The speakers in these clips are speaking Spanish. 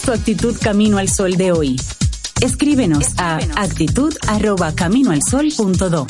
tu actitud camino al sol de hoy? Escríbenos, Escríbenos. a actitud@caminoalsol.do.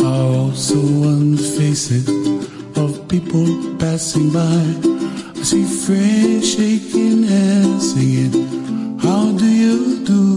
I also on the faces of people passing by. I see friends shaking hands, singing, How do you do?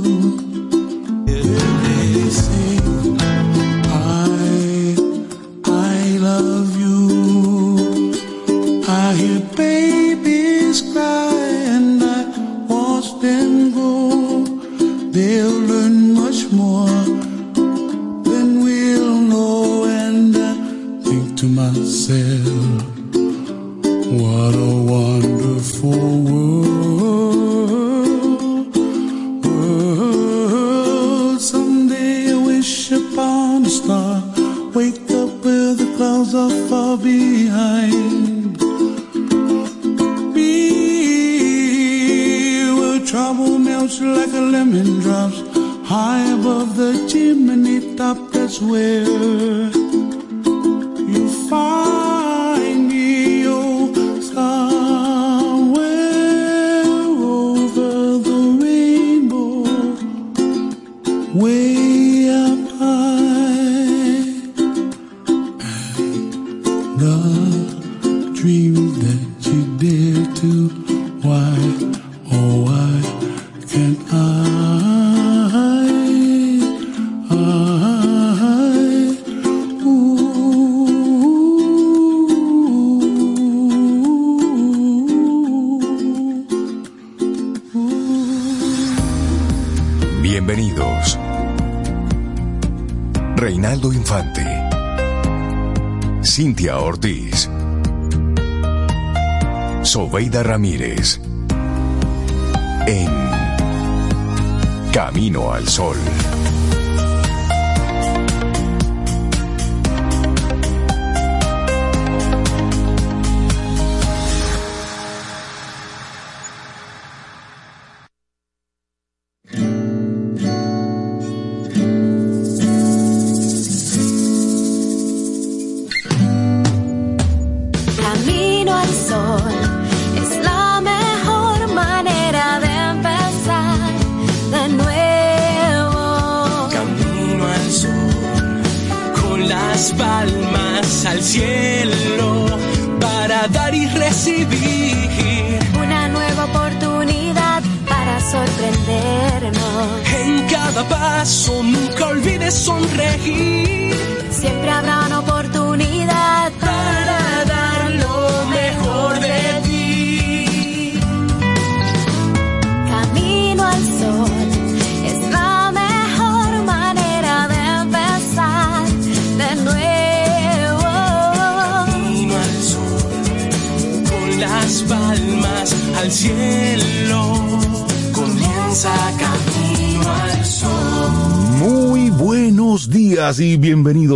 Ramírez.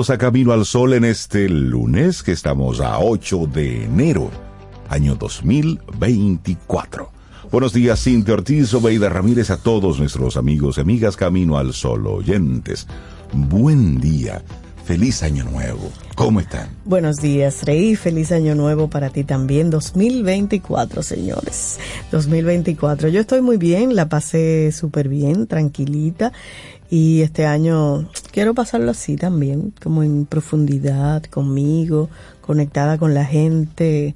A Camino al Sol en este lunes que estamos a 8 de enero, año 2024. Buenos días, Cintia Ortiz, Obeida Ramírez, a todos nuestros amigos y amigas Camino al Sol oyentes. Buen día, feliz año nuevo. ¿Cómo están? Buenos días, Rey. Feliz año nuevo para ti también. 2024, señores. 2024. Yo estoy muy bien, la pasé súper bien, tranquilita. Y este año quiero pasarlo así también, como en profundidad, conmigo, conectada con la gente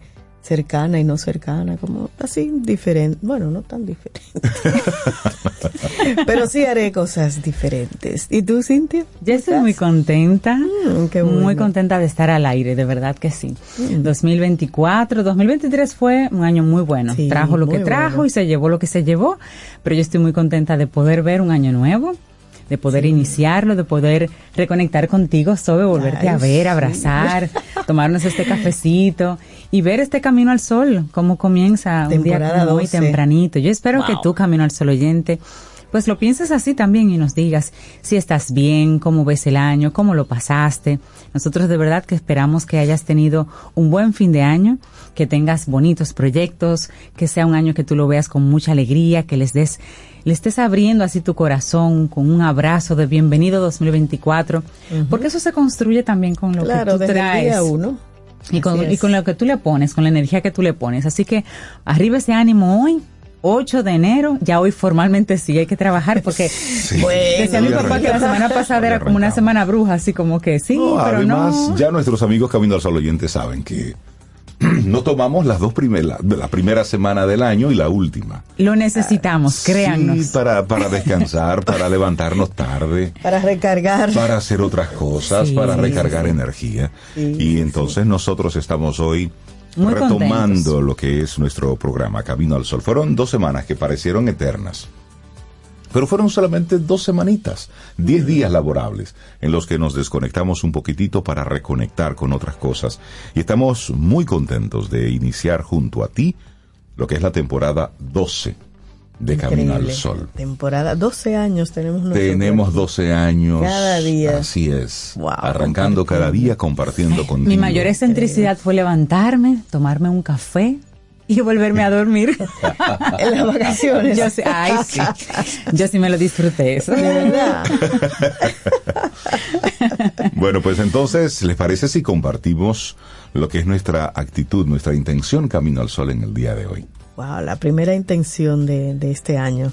cercana y no cercana, como así diferente, bueno, no tan diferente, pero sí haré cosas diferentes. ¿Y tú, Cintia? Yo estoy muy contenta, mm, muy contenta de estar al aire, de verdad que sí. 2024, mm. 2023 fue un año muy bueno, trajo lo que trajo y se llevó lo que se llevó, pero yo estoy muy contenta de poder ver un año nuevo, de poder iniciarlo, de poder reconectar contigo, Sobe, volverte a ver, abrazar, tomarnos este cafecito y ver este camino al sol, cómo comienza un día muy tempranito. Yo espero que tú, Camino al Sol oyente, pues lo pienses así también y nos digas si estás bien, cómo ves el año, cómo lo pasaste. Nosotros de verdad que esperamos que hayas tenido un buen fin de año, que tengas bonitos proyectos, que sea un año que tú lo veas con mucha alegría, que les des le estés abriendo así tu corazón con un abrazo de bienvenido 2024, porque eso se construye también con lo que tú traes. uno. Y con, y con lo que tú le pones, con la energía que tú le pones. Así que arriba ese ánimo hoy, 8 de enero, ya hoy formalmente sí hay que trabajar porque decía mi papá que la semana pasada era como una semana bruja, así como que sí, pero además, ya nuestros amigos Camino al Sol oyentes saben que no tomamos las dos primeras, la primera semana del año y la última. Lo necesitamos, ah, créannos. Sí, para, para descansar, para levantarnos tarde. Para recargar. Para hacer otras cosas, para recargar energía. y entonces nosotros estamos hoy retomando lo que es nuestro programa Camino al Sol. Fueron dos semanas que parecieron eternas. Pero fueron solamente dos semanitas, diez días laborables, en los que nos desconectamos un poquitito para reconectar con otras cosas. Y estamos muy contentos de iniciar junto a ti lo que es la temporada 12 de Camino al Sol. Temporada, 12 años tenemos nosotros. Tenemos 12 años. Cada día. Así es. arrancando cada día, compartiendo contigo. Mi mayor excentricidad fue levantarme, tomarme un café, y volverme a dormir. en las vacaciones. Yo sí, ay, sí. Yo sí me lo disfruté eso. De verdad. bueno, pues entonces, ¿les parece si compartimos lo que es nuestra actitud, nuestra intención Camino al Sol en el día de hoy? Wow, la primera intención de, de este año.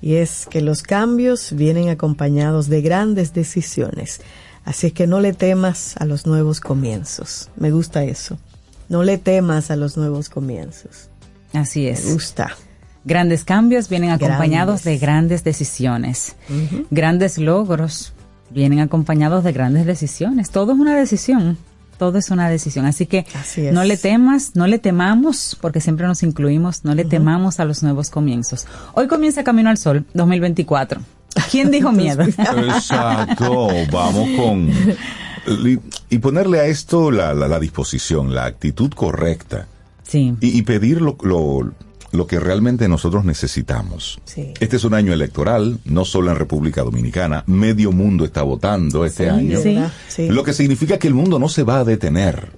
Y es que los cambios vienen acompañados de grandes decisiones. Así es que no le temas a los nuevos comienzos. Me gusta eso. No le temas a los nuevos comienzos. Así es. Me gusta. Grandes cambios vienen acompañados de grandes decisiones. Grandes logros vienen acompañados de grandes decisiones. Todo es una decisión. Todo es una decisión. Así que no le temas, no le temamos, porque siempre nos incluimos, no le temamos a los nuevos comienzos. Hoy comienza Camino al Sol 2024. ¿Quién dijo miedo? Exacto. Vamos con y ponerle a esto la, la, disposición, la actitud correcta. Sí. Y, pedir lo, lo, que realmente nosotros necesitamos. Este es un año electoral, no solo en República Dominicana, medio mundo está votando este año. Lo que significa que el mundo no se va a detener.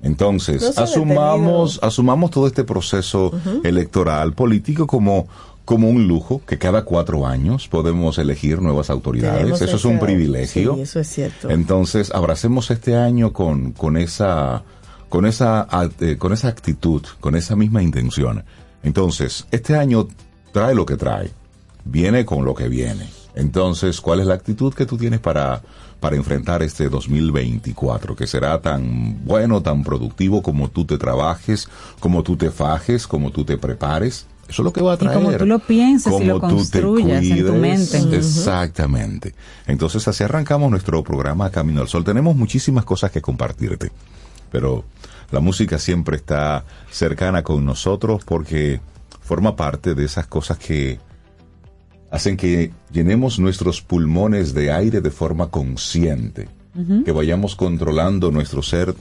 Entonces, asumamos, asumamos todo este proceso electoral político como como un lujo que cada cuatro años podemos elegir nuevas autoridades. eso es un privilegio. eso es cierto. Entonces, abracemos este año con, con esa con esa eh, con esa actitud, con esa misma intención. Entonces, este año trae lo que trae, viene con lo que viene. Entonces, ¿cuál es la actitud que tú tienes para para enfrentar este 2024, que será tan bueno, tan productivo como tú te trabajes, como tú te fajes, como tú te prepares? Eso es lo que va a traer. como tú lo pienses y lo construyas en tu mente. Exactamente. Entonces así arrancamos nuestro programa Camino al Sol. Tenemos muchísimas cosas que compartirte, pero la música siempre está cercana con nosotros porque forma parte de esas cosas que hacen que llenemos nuestros pulmones de aire de forma consciente, que vayamos controlando nuestro ser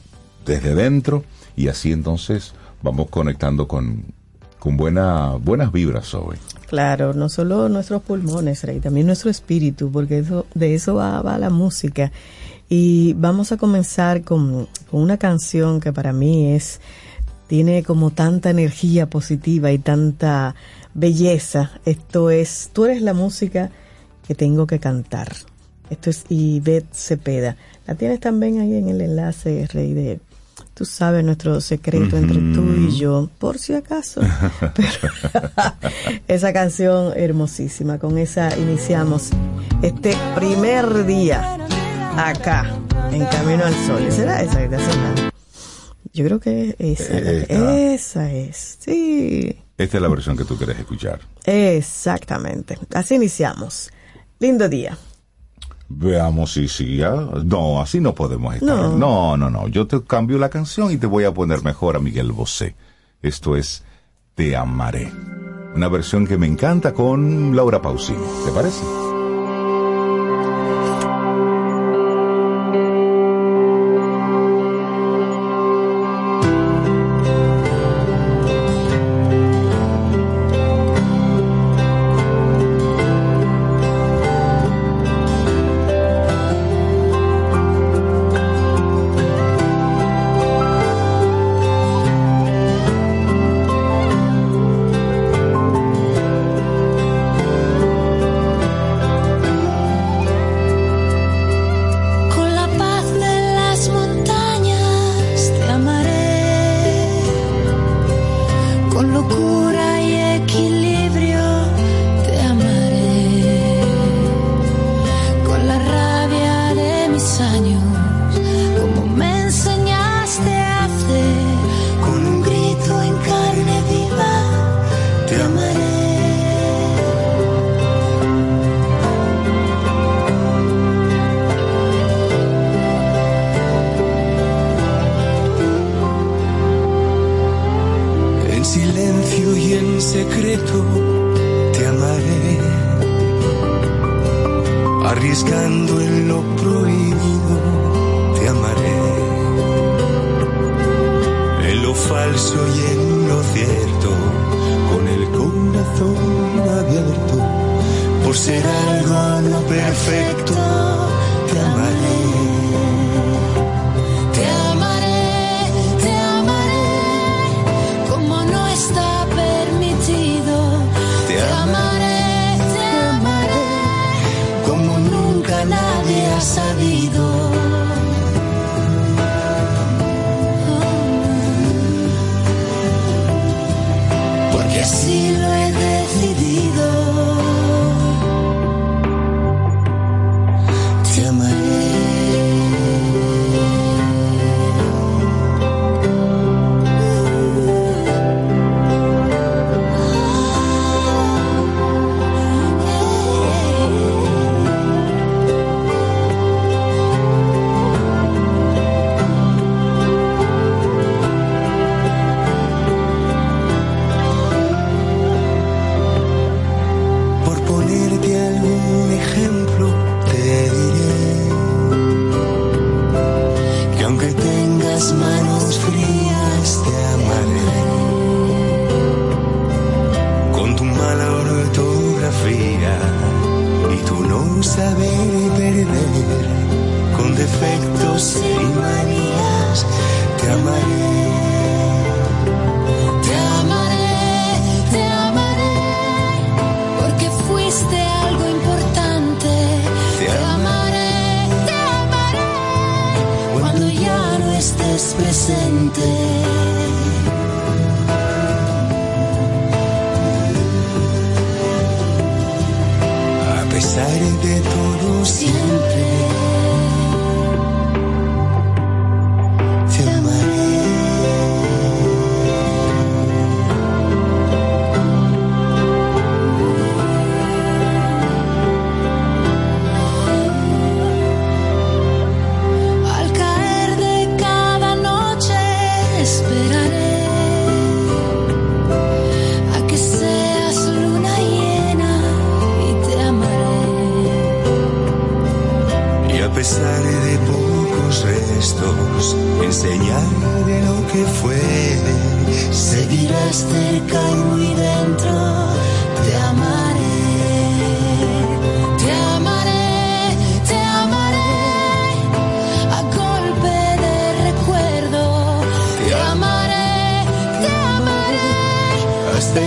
desde dentro y así entonces vamos conectando con con buena, buenas vibras hoy. Claro, no solo nuestros pulmones, Rey, también nuestro espíritu, porque eso, de eso va, la música. Y vamos a comenzar con, con, una canción que para mí es, tiene como tanta energía positiva y tanta belleza. Esto es, tú eres la música que tengo que cantar. Esto es Ivette Cepeda. La tienes también ahí en el enlace, Rey, de Tú sabes nuestro secreto entre tú y yo, por si acaso. esa canción hermosísima, con esa iniciamos este primer día acá, en Camino al Sol. ¿Y será esa que te Yo creo que esa, esa es, sí. Esta es la versión que tú quieres escuchar. Exactamente. Así iniciamos. Lindo día. Veamos si sí. No, así no podemos estar. No. no, no, Yo te cambio la canción y te voy a poner mejor a Miguel Bosé. Esto es Te amaré. Una versión que me encanta con Laura Pausini. ¿Te parece?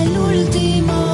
Formar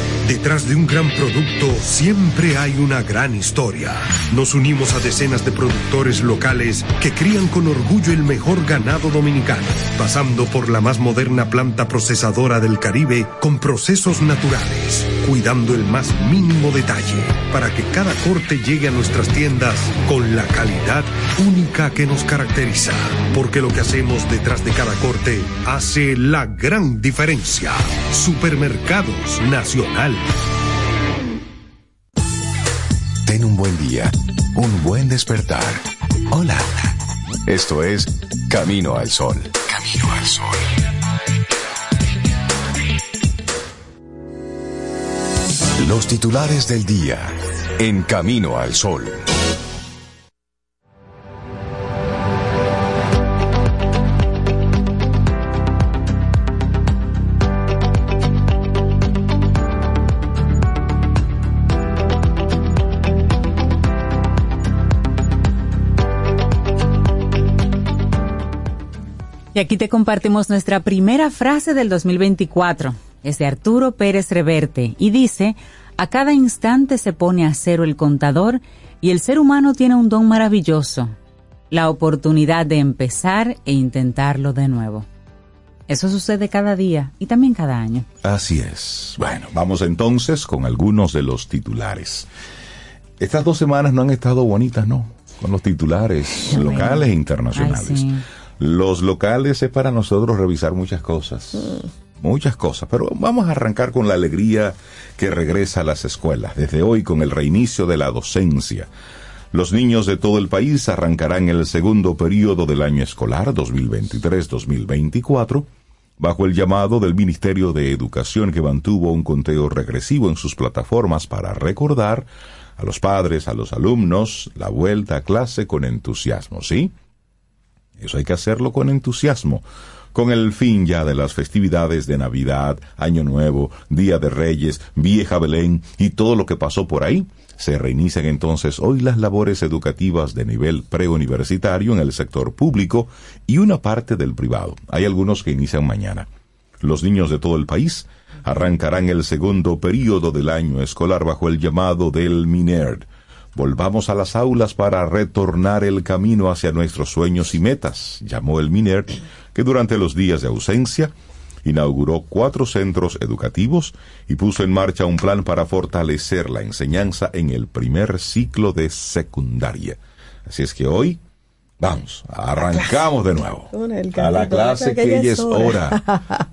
Detrás de un gran producto siempre hay una gran historia. Nos unimos a decenas de productores locales que crían con orgullo el mejor ganado dominicano, pasando por la más moderna planta procesadora del Caribe con procesos naturales, cuidando el más mínimo detalle para que cada corte llegue a nuestras tiendas con la calidad única que nos caracteriza. Porque lo que hacemos detrás de cada corte hace la gran diferencia. Supermercados Nacional. Ten un buen día, un buen despertar. Hola. Esto es Camino al Sol. Camino al Sol. Los titulares del día en Camino al Sol. Aquí te compartimos nuestra primera frase del 2024. Es de Arturo Pérez Reverte y dice, a cada instante se pone a cero el contador y el ser humano tiene un don maravilloso, la oportunidad de empezar e intentarlo de nuevo. Eso sucede cada día y también cada año. Así es. Bueno, vamos entonces con algunos de los titulares. Estas dos semanas no han estado bonitas, ¿no? Con los titulares locales e internacionales. Los locales es para nosotros revisar muchas cosas. Muchas cosas, pero vamos a arrancar con la alegría que regresa a las escuelas, desde hoy con el reinicio de la docencia. Los niños de todo el país arrancarán el segundo periodo del año escolar 2023-2024 bajo el llamado del Ministerio de Educación que mantuvo un conteo regresivo en sus plataformas para recordar a los padres, a los alumnos, la vuelta a clase con entusiasmo, ¿sí? Eso hay que hacerlo con entusiasmo. con el fin ya de las festividades de Navidad, Año Nuevo, Día de Reyes, Vieja Belén y todo lo que pasó por ahí, se reinician entonces hoy las labores educativas de nivel preuniversitario en el sector público y una parte del privado. Hay algunos que inician mañana. Los niños de todo el país arrancarán el segundo período del año escolar bajo el llamado del MINERD. Volvamos a las aulas para retornar el camino hacia nuestros sueños y metas, llamó el MINERD, que durante los días de ausencia inauguró cuatro centros educativos y puso en marcha un plan para fortalecer la enseñanza en el primer ciclo de secundaria. Así es que hoy Vamos, arrancamos de nuevo a la clase que ya es hora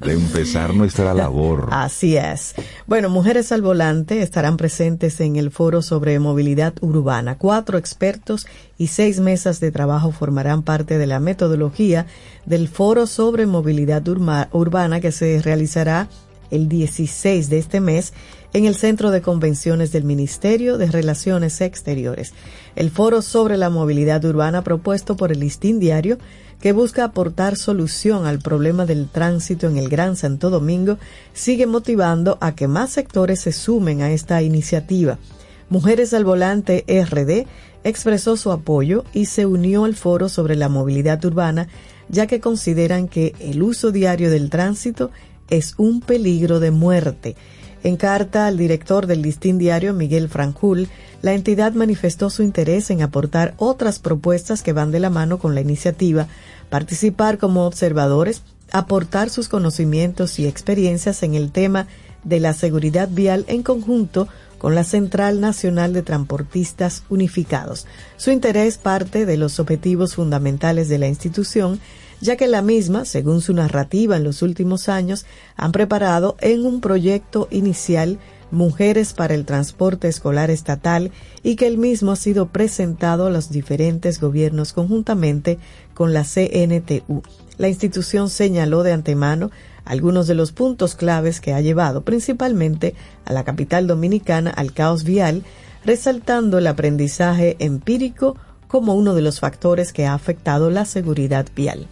de empezar nuestra labor. Así es. Bueno, Mujeres al Volante estarán presentes en el foro sobre movilidad urbana. Cuatro expertos y seis mesas de trabajo formarán parte de la metodología del foro sobre movilidad urbana que se realizará el 16 de este mes en el Centro de Convenciones del Ministerio de Relaciones Exteriores. El foro sobre la movilidad urbana propuesto por el Listín Diario, que busca aportar solución al problema del tránsito en el Gran Santo Domingo, sigue motivando a que más sectores se sumen a esta iniciativa. Mujeres al Volante RD expresó su apoyo y se unió al foro sobre la movilidad urbana, ya que consideran que el uso diario del tránsito es un peligro de muerte en carta al director del Listín Diario, Miguel Francul, la entidad manifestó su interés en aportar otras propuestas que van de la mano con la iniciativa, participar como observadores, aportar sus conocimientos y experiencias en el tema de la seguridad vial en conjunto con la Central Nacional de Transportistas Unificados. Su interés parte de los objetivos fundamentales de la institución ya que la misma, según su narrativa en los últimos años, han preparado en un proyecto inicial Mujeres para el Transporte Escolar Estatal y que el mismo ha sido presentado a los diferentes gobiernos conjuntamente con la CNTU. La institución señaló de antemano algunos de los puntos claves que ha llevado principalmente a la capital dominicana al caos vial, resaltando el aprendizaje empírico como uno de los factores que ha afectado la seguridad vial.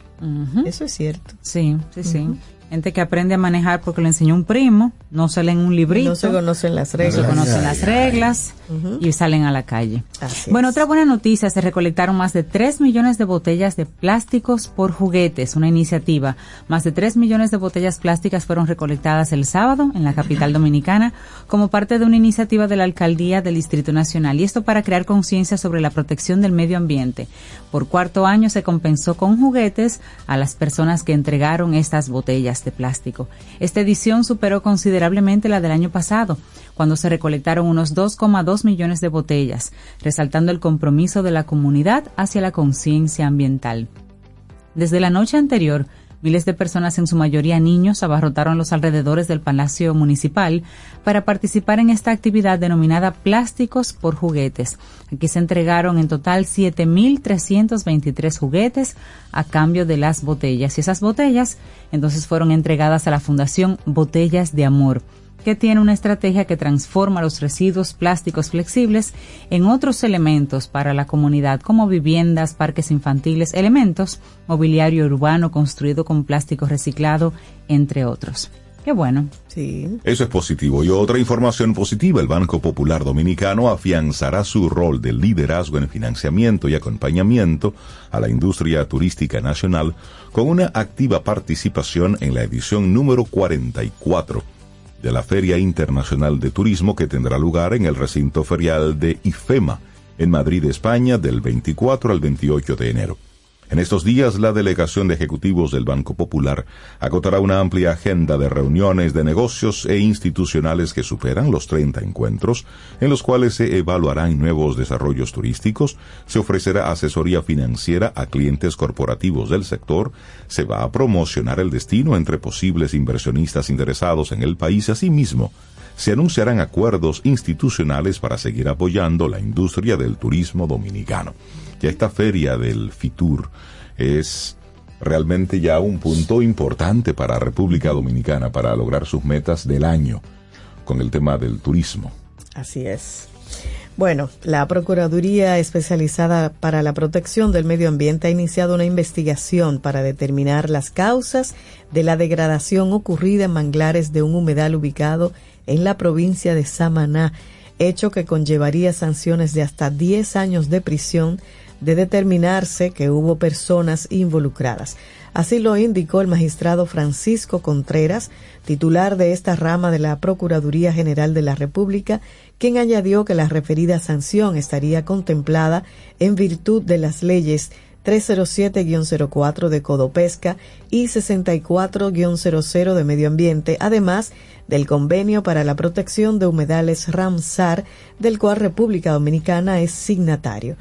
Eso es cierto. Sí, sí, sí. Gente que aprende a manejar porque lo enseñó un primo, no salen un librito. No se conocen las reglas. No se conocen las reglas y salen a la calle. bueno, otra buena noticia, se recolectaron más de 3 millones de botellas de plásticos por juguetes, una iniciativa. Más de 3 millones de botellas plásticas fueron recolectadas el sábado en la capital dominicana como parte de una iniciativa de la Alcaldía del Distrito Nacional y esto para crear conciencia sobre la protección del medio ambiente. Por cuarto año se compensó con juguetes a las personas que entregaron estas botellas de plástico. Esta edición superó considerablemente la del año pasado, cuando se recolectaron unos 2,2 millones de botellas, resaltando el compromiso de la comunidad hacia la conciencia ambiental. Desde la noche anterior, Miles de personas, en su mayoría niños, abarrotaron los alrededores del Palacio Municipal para participar en esta actividad denominada Plásticos por Juguetes. Aquí se entregaron en total 7.323 juguetes a cambio de las botellas. Y esas botellas entonces fueron entregadas a la Fundación Botellas de Amor que tiene una estrategia que transforma los residuos plásticos flexibles en otros elementos para la comunidad, como viviendas, parques infantiles, elementos, mobiliario urbano construido con plástico reciclado, entre otros. Qué bueno. Sí. Eso es positivo. Y otra información positiva, el Banco Popular Dominicano afianzará su rol de liderazgo en financiamiento y acompañamiento a la industria turística nacional con una activa participación en la edición número 44 de la Feria Internacional de Turismo que tendrá lugar en el recinto ferial de IFEMA, en Madrid, España, del 24 al 28 de enero. En estos días, la delegación de ejecutivos del Banco Popular agotará una amplia agenda de reuniones de negocios e institucionales que superan los 30 encuentros, en los cuales se evaluarán nuevos desarrollos turísticos, se ofrecerá asesoría financiera a clientes corporativos del sector, se va a promocionar el destino entre posibles inversionistas interesados en el país, asimismo, se anunciarán acuerdos institucionales para seguir apoyando la industria del turismo dominicano. Ya esta feria del FITUR es realmente ya un punto importante para República Dominicana para lograr sus metas del año con el tema del turismo. Así es. Bueno, la Procuraduría Especializada para la Protección del Medio Ambiente ha iniciado una investigación para determinar las causas de la degradación ocurrida en manglares de un humedal ubicado en la provincia de Samaná, hecho que conllevaría sanciones de hasta 10 años de prisión de determinarse que hubo personas involucradas. Así lo indicó el magistrado Francisco Contreras, titular de esta rama de la Procuraduría General de la República, quien añadió que la referida sanción estaría contemplada en virtud de las leyes 307-04 de Codopesca y 64-00 de Medio Ambiente, además del Convenio para la Protección de Humedales Ramsar, del cual República Dominicana es signatario.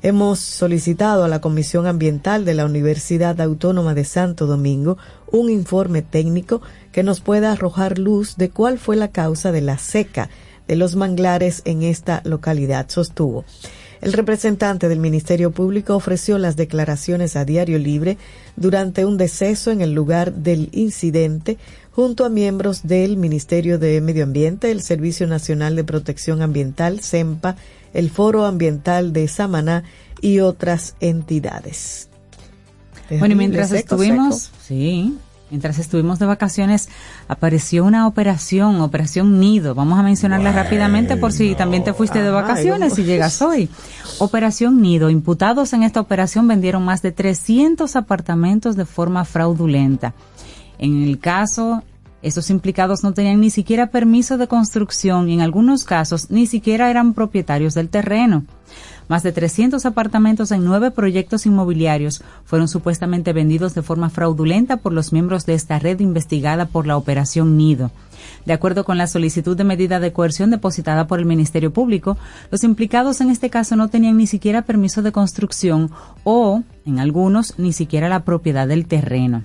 Hemos solicitado a la Comisión Ambiental de la Universidad Autónoma de Santo Domingo un informe técnico que nos pueda arrojar luz de cuál fue la causa de la seca de los manglares en esta localidad, sostuvo. El representante del Ministerio Público ofreció las declaraciones a Diario Libre durante un deceso en el lugar del incidente junto a miembros del Ministerio de Medio Ambiente, el Servicio Nacional de Protección Ambiental, SEMPA, el Foro Ambiental de Samaná y otras entidades. bueno, mientras estuvimos, sí, mientras estuvimos de vacaciones, apareció una operación, Operación Nido. Vamos a mencionarla rápidamente por si también te fuiste de vacaciones y llegas hoy. Operación Nido. Imputados en esta operación vendieron más de 300 apartamentos de forma fraudulenta. En el caso esos implicados no tenían ni siquiera permiso de construcción y en algunos casos ni siquiera eran propietarios del terreno. Más de 300 apartamentos en nueve proyectos inmobiliarios fueron supuestamente vendidos de forma fraudulenta por los miembros de esta red investigada por la Operación Nido. De acuerdo con la solicitud de medida de coerción depositada por el Ministerio Público, los implicados en este caso no tenían ni siquiera permiso de construcción o, en algunos, ni siquiera la propiedad del terreno.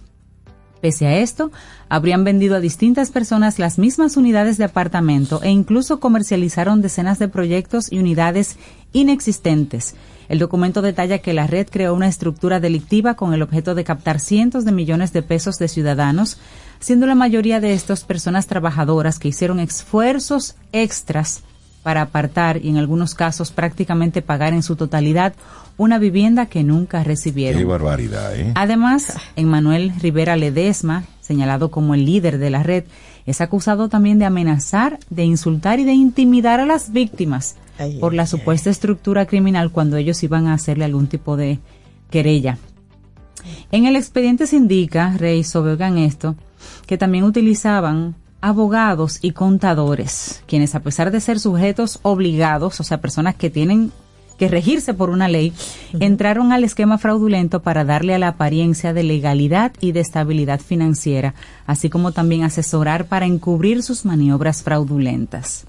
Pese a esto, habrían vendido a distintas personas las mismas unidades de apartamento e incluso comercializaron decenas de proyectos y unidades inexistentes. El documento detalla que la red creó una estructura delictiva con el objeto de captar cientos de millones de pesos de ciudadanos, siendo la mayoría de estos personas trabajadoras que hicieron esfuerzos extras para apartar y en algunos casos prácticamente pagar en su totalidad una vivienda que nunca recibieron. Qué barbaridad, ¿eh? Además, Emmanuel Rivera Ledesma, señalado como el líder de la red, es acusado también de amenazar, de insultar y de intimidar a las víctimas por la supuesta estructura criminal cuando ellos iban a hacerle algún tipo de querella. En el expediente se indica, Rey, sobre esto, que también utilizaban abogados y contadores, quienes a pesar de ser sujetos obligados, o sea, personas que tienen que regirse por una ley, entraron al esquema fraudulento para darle a la apariencia de legalidad y de estabilidad financiera, así como también asesorar para encubrir sus maniobras fraudulentas.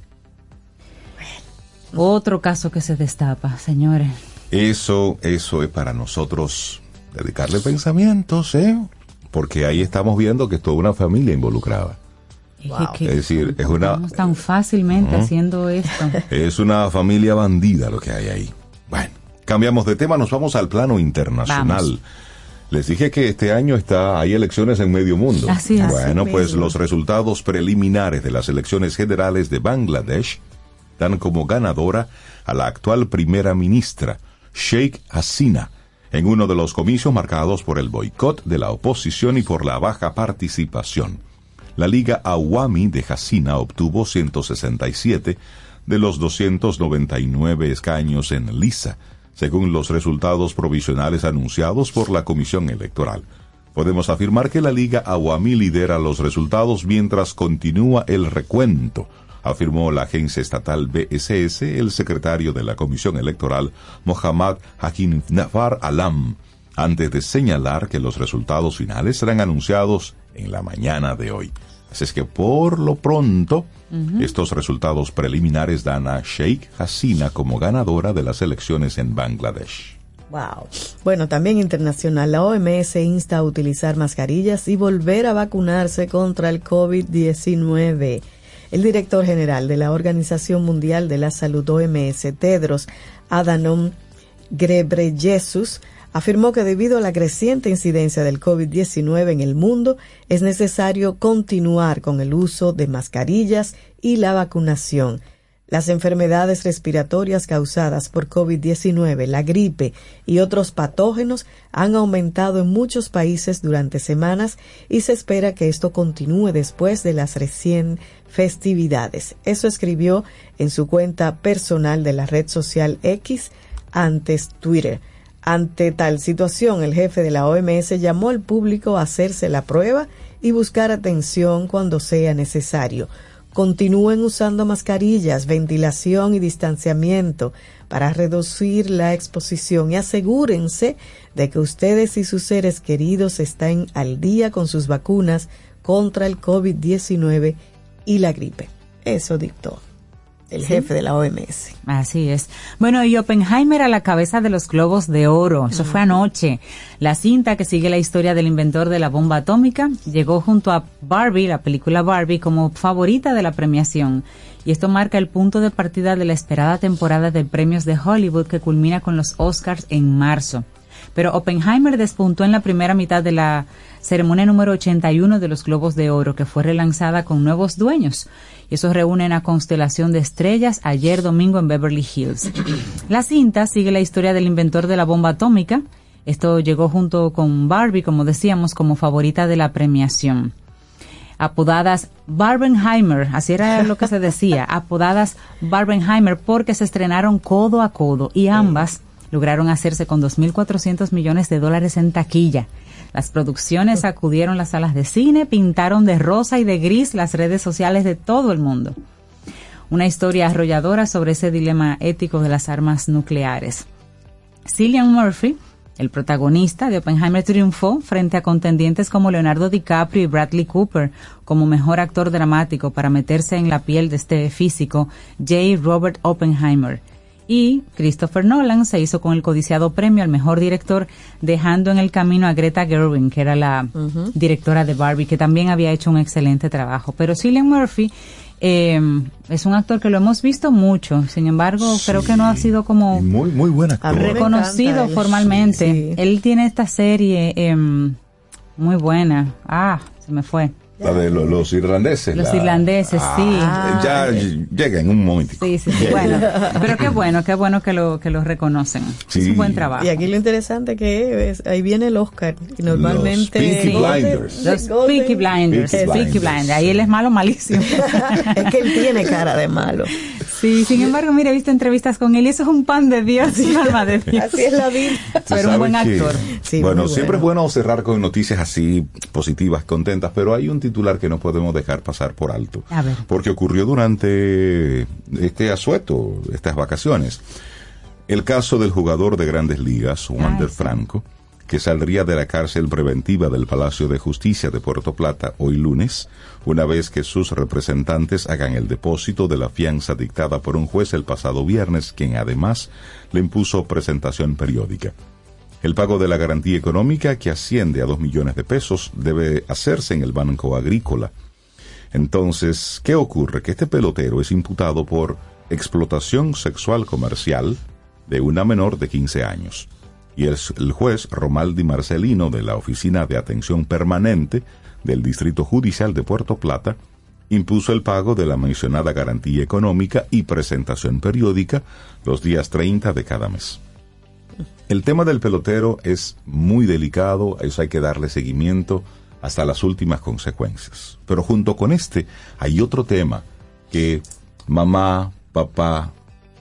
Otro caso que se destapa, señores. Eso, eso es para nosotros dedicarle pensamientos, ¿eh? Porque ahí estamos viendo que es toda una familia involucrada. Es decir, es una... tan fácilmente haciendo esto. Es una familia bandida lo que hay ahí. Bueno, cambiamos de tema, nos vamos al plano internacional. Les dije que este año está hay elecciones en medio mundo. Así es. Bueno, pues los resultados preliminares de las elecciones generales de Bangladesh dan como ganadora a la actual primera ministra, Sheikh Hasina, en uno de los comicios marcados por el boicot de la oposición y por la baja participación la Liga Awami de Hasina obtuvo 167 de los 299 escaños en Lisa, según los resultados provisionales anunciados por la Comisión Electoral. Podemos afirmar que la Liga Awami lidera los resultados mientras continúa el recuento, afirmó la agencia estatal BSS el secretario de la Comisión Electoral, Mohammad Hakim Nafar Alam, antes de señalar que los resultados finales serán anunciados en la mañana de hoy. Así es que por lo pronto, estos resultados preliminares dan a Sheikh Hasina como ganadora de las elecciones en Bangladesh. Wow. Bueno, también internacional, la OMS insta a utilizar mascarillas y volver a vacunarse contra el COVID-19. El director general de la Organización Mundial de la Salud OMS, Tedros Adhanom Ghebreyesus, afirmó que debido a la creciente incidencia del COVID-19 en el mundo, es necesario continuar con el uso de mascarillas y la vacunación. Las enfermedades respiratorias causadas por COVID-19, la gripe y otros patógenos han aumentado en muchos países durante semanas y se espera que esto continúe después de las recién festividades. Eso escribió en su cuenta personal de la red social X antes Twitter. Ante tal situación, el jefe de la OMS llamó al público a hacerse la prueba y buscar atención cuando sea necesario. Continúen usando mascarillas, ventilación y distanciamiento para reducir la exposición y asegúrense de que ustedes y sus seres queridos estén al día con sus vacunas contra el COVID-19 y la gripe. Eso dictó el jefe de la OMS. Así es. Bueno, y Oppenheimer a la cabeza de los globos de oro. Eso fue anoche. La cinta que sigue la historia del inventor de la bomba atómica llegó junto a Barbie, la película Barbie, como favorita de la premiación. Y esto marca el punto de partida de la esperada temporada de premios de Hollywood que culmina con los Oscars en marzo. Pero Oppenheimer despuntó en la primera mitad de la ceremonia número 81 de los Globos de Oro, que fue relanzada con nuevos dueños. Eso reúne una constelación de estrellas ayer domingo en Beverly Hills. La cinta sigue la historia del inventor de la bomba atómica. Esto llegó junto con Barbie, como decíamos, como favorita de la premiación apodadas Barbenheimer, así era lo que se decía, apodadas Barbenheimer porque se estrenaron codo a codo y ambas lograron hacerse con 2.400 millones de dólares en taquilla. Las producciones acudieron las salas de cine, pintaron de rosa y de gris las redes sociales de todo el mundo. Una historia arrolladora sobre ese dilema ético de las armas nucleares. Cillian Murphy, el protagonista de Oppenheimer, triunfó frente a contendientes como Leonardo DiCaprio y Bradley Cooper como mejor actor dramático para meterse en la piel de este físico, J. Robert Oppenheimer y Christopher Nolan se hizo con el codiciado premio al mejor director, dejando en el camino a Greta Gerwig, que era la directora de Barbie, que también había hecho un excelente trabajo. Pero Cillian Murphy eh, es un actor que lo hemos visto mucho, sin embargo, creo que no ha sido como muy muy buen actor. reconocido formalmente. Él tiene esta serie em, muy buena. Ah, se me fue. La de los, irlandeses. Los irlandeses, sí. Ah, ya llega en un momento. Sí, sí, sí. Bueno, pero qué bueno, qué bueno que lo, que lo reconocen. Sí. Es un buen trabajo. Y aquí lo interesante que es, ahí viene el Oscar. Y normalmente. Los Peaky Blinders. Los Peaky Blinders. Peaky Blinders. Ahí él es malo, malísimo. es que él tiene cara de malo. Sí, sin embargo, mira, he visto entrevistas con él y eso es un pan de Dios y alma de Dios. Así es la vida. Pero un buen actor. bueno, siempre es bueno cerrar con noticias así positivas, contentas, pero hay un titular que no podemos dejar pasar por alto. A ver. Porque ocurrió durante este asueto, estas vacaciones. El caso del jugador de grandes ligas, Wander Franco, que saldría de la cárcel preventiva del Palacio de Justicia de Puerto Plata hoy lunes, una vez que sus representantes hagan el depósito de la fianza dictada por un juez el pasado viernes, quien además le impuso presentación periódica. El pago de la garantía económica, que asciende a dos millones de pesos, debe hacerse en el Banco Agrícola. Entonces, ¿qué ocurre? Que este pelotero es imputado por explotación sexual comercial de una menor de 15 años y el, el juez Romaldi Marcelino de la Oficina de Atención Permanente del Distrito Judicial de Puerto Plata impuso el pago de la mencionada garantía económica y presentación periódica los días 30 de cada mes. El tema del pelotero es muy delicado, a eso hay que darle seguimiento hasta las últimas consecuencias. Pero junto con este hay otro tema que mamá, papá,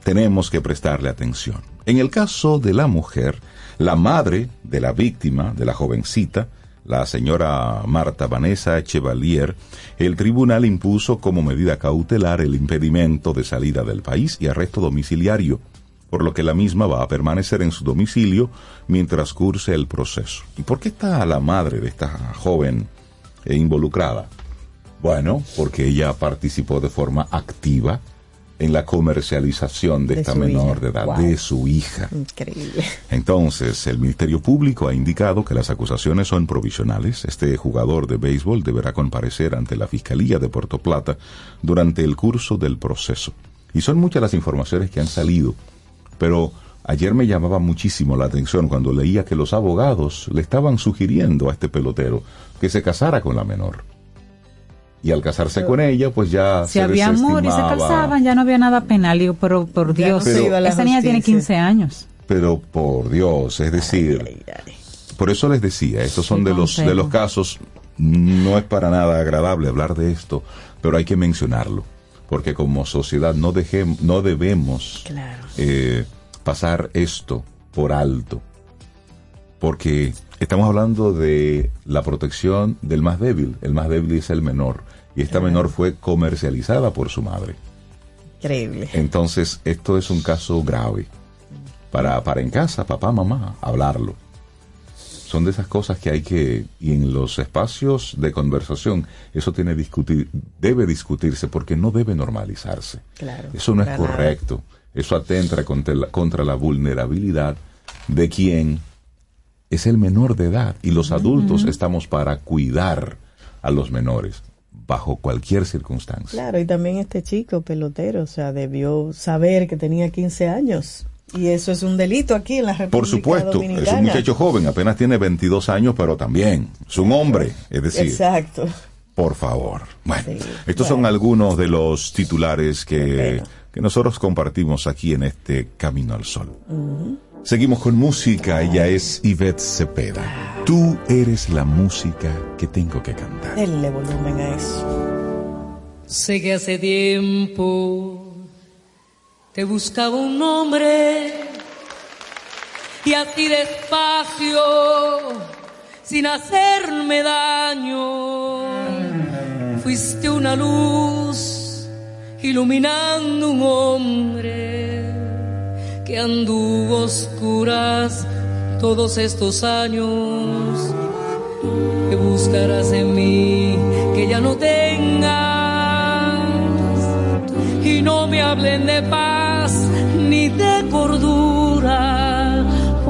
tenemos que prestarle atención. En el caso de la mujer, la madre de la víctima, de la jovencita, la señora Marta Vanessa Chevalier, el tribunal impuso como medida cautelar el impedimento de salida del país y arresto domiciliario, por lo que la misma va a permanecer en su domicilio mientras curse el proceso. ¿Y por qué está la madre de esta joven involucrada? Bueno, porque ella participó de forma activa en la comercialización de, esta menor de edad, de su hija. Increíble. Entonces, el Ministerio Público ha indicado que las acusaciones son provisionales. Este jugador de béisbol deberá comparecer ante la Fiscalía de Puerto Plata durante el curso del proceso. Y son muchas las informaciones que han salido, pero ayer me llamaba muchísimo la atención cuando leía que los abogados le estaban sugiriendo a este pelotero que se casara con la menor y al casarse con ella, pues ya si había amor y se casaban, ya no había nada penal. Digo, pero por Dios, esa niña tiene 15 años. Pero por Dios, es decir, por eso les decía, estos son de los de los casos. No es para nada agradable hablar de esto, pero hay que mencionarlo, porque como sociedad no dejemos, no debemos eh, pasar esto por alto, porque estamos hablando de la protección del más débil. El más débil es el menor y esta menor fue comercializada por su madre. Increíble. Entonces, esto es un caso grave. Para, para en casa, papá, mamá, hablarlo. Son de esas cosas que hay que, y en los espacios de conversación, eso tiene discutir, debe discutirse porque no debe normalizarse. Claro, eso no es correcto. Eso atenta contra la, contra la vulnerabilidad de quien es el menor de edad y los adultos estamos para cuidar a los menores bajo cualquier circunstancia. Claro, y también este chico pelotero, o sea, debió saber que tenía 15 años. Y eso es un delito aquí en la República Por supuesto, es un muchacho joven, apenas tiene 22 años, pero también es un hombre, es decir. Exacto. Por favor. Bueno, estos son algunos de los titulares que, que, nosotros compartimos aquí en este Camino al Sol. Seguimos con música, ella es Yvette Cepeda. Tú eres la música que tengo que cantar. Denle volumen a eso. Sé que hace tiempo te buscaba un nombre y así despacio, sin hacerme daño, fuiste una luz iluminando un hombre que anduvo oscuras todos estos años. Que buscarás en mí que ya no tengas y no me hablen de paz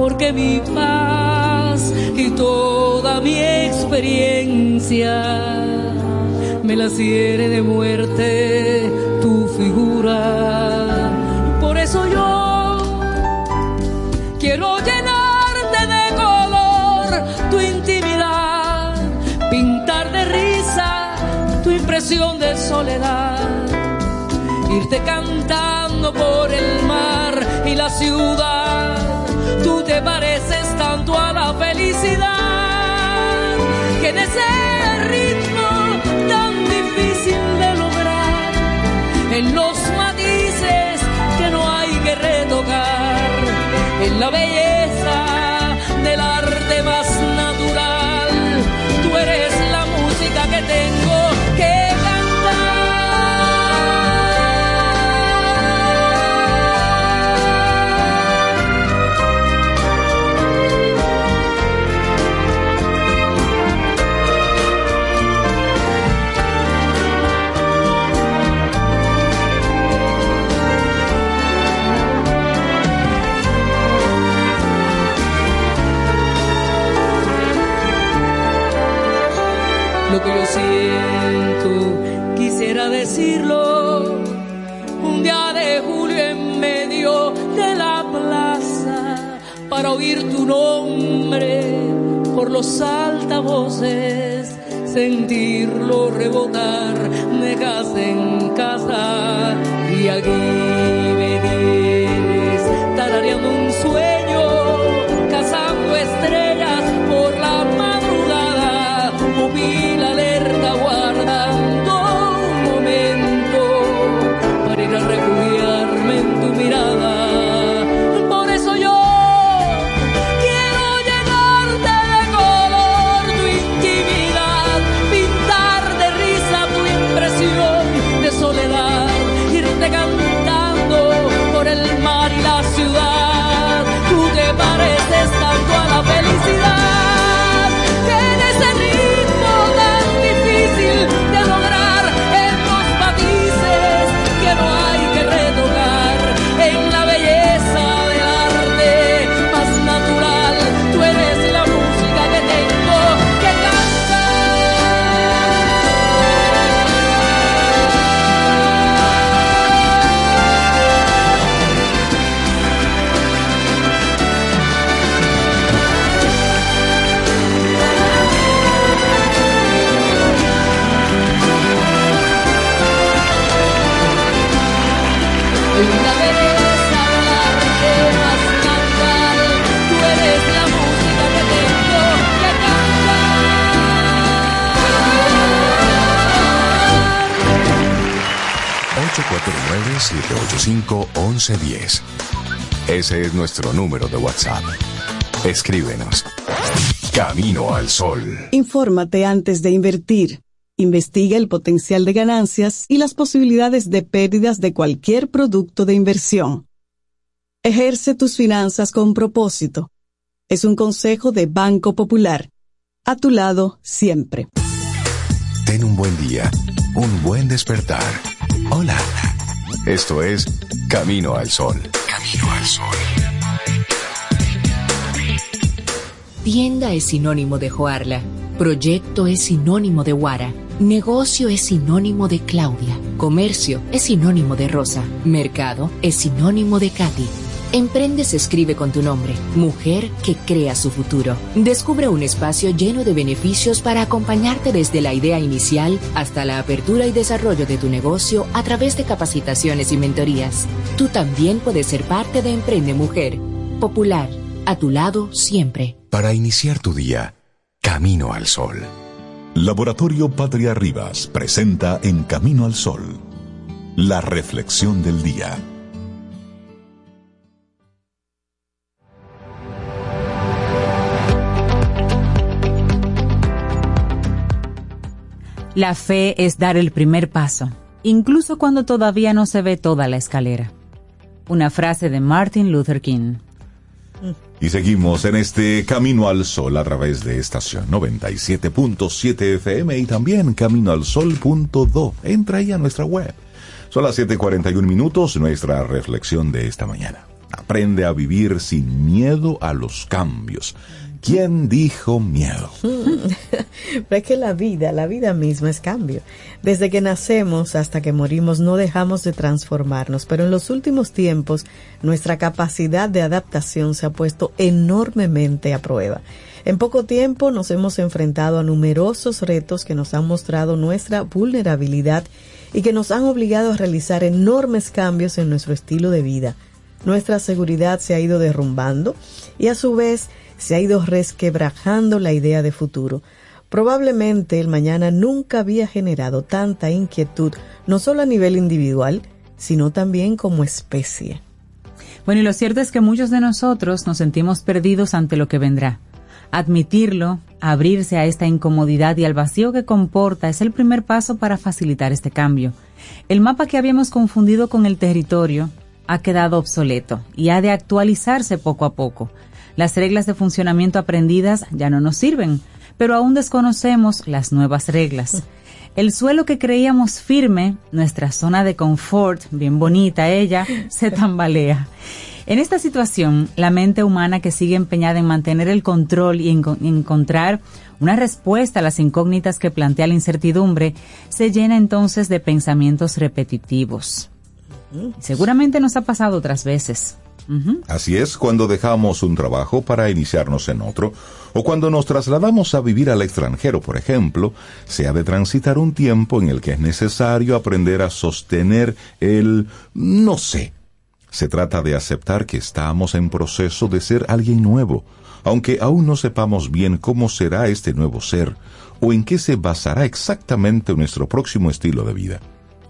porque mi paz y toda mi experiencia me la ciere de muerte tu figura. Por eso yo Quiero llenarte de color tu intimidad, pintar de risa tu impresión de soledad, irte cantando por el mar y la ciudad. Tú te pareces tanto a la felicidad que en ese ritmo tan difícil de lograr, en los matices que no hay que retocar en la belleza del arte más natural. Tú eres la música que tengo decirlo. Un día de julio en medio de la plaza, para oír tu nombre por los altavoces, sentirlo rebotar de casa en casa y aquí 809-785-1110. Ese es nuestro número de WhatsApp. Escríbenos. Camino al Sol. Infórmate antes de invertir. Investiga el potencial de ganancias y las posibilidades de pérdidas de cualquier producto de inversión. Ejerce tus finanzas con propósito. Es un consejo de Banco Popular. A tu lado siempre. Ten un buen día, un buen despertar. Hola. Esto es Camino al Sol. Camino al Sol. Tienda es sinónimo de Joarla. Proyecto es sinónimo de Guara. Negocio es sinónimo de Claudia. Comercio es sinónimo de Rosa. Mercado es sinónimo de Katy. Emprende se escribe con tu nombre, mujer que crea su futuro. Descubre un espacio lleno de beneficios para acompañarte desde la idea inicial hasta la apertura y desarrollo de tu negocio a través de capacitaciones y mentorías. Tú también puedes ser parte de Emprende Mujer. Popular, a tu lado siempre. Para iniciar tu día, Camino al Sol. Laboratorio Patria Rivas presenta En Camino al Sol, la reflexión del día. La fe es dar el primer paso, incluso cuando todavía no se ve toda la escalera. Una frase de Martin Luther King. Y seguimos en este Camino al Sol a través de estación 97.7 FM y también caminoalsol.do. Entra ahí a nuestra web. Son las 7:41 minutos, nuestra reflexión de esta mañana. Aprende a vivir sin miedo a los cambios. ¿Quién dijo miedo? Pero es que la vida, la vida misma es cambio. Desde que nacemos hasta que morimos no dejamos de transformarnos, pero en los últimos tiempos nuestra capacidad de adaptación se ha puesto enormemente a prueba. En poco tiempo nos hemos enfrentado a numerosos retos que nos han mostrado nuestra vulnerabilidad y que nos han obligado a realizar enormes cambios en nuestro estilo de vida. Nuestra seguridad se ha ido derrumbando y a su vez se ha ido resquebrajando la idea de futuro. Probablemente el mañana nunca había generado tanta inquietud, no solo a nivel individual, sino también como especie. Bueno, y lo cierto es que muchos de nosotros nos sentimos perdidos ante lo que vendrá. Admitirlo, abrirse a esta incomodidad y al vacío que comporta es el primer paso para facilitar este cambio. El mapa que habíamos confundido con el territorio ha quedado obsoleto y ha de actualizarse poco a poco. Las reglas de funcionamiento aprendidas ya no nos sirven, pero aún desconocemos las nuevas reglas. El suelo que creíamos firme, nuestra zona de confort, bien bonita ella, se tambalea. En esta situación, la mente humana que sigue empeñada en mantener el control y en encontrar una respuesta a las incógnitas que plantea la incertidumbre, se llena entonces de pensamientos repetitivos. Seguramente nos ha pasado otras veces. Así es cuando dejamos un trabajo para iniciarnos en otro, o cuando nos trasladamos a vivir al extranjero, por ejemplo, se ha de transitar un tiempo en el que es necesario aprender a sostener el no sé. Se trata de aceptar que estamos en proceso de ser alguien nuevo, aunque aún no sepamos bien cómo será este nuevo ser, o en qué se basará exactamente nuestro próximo estilo de vida.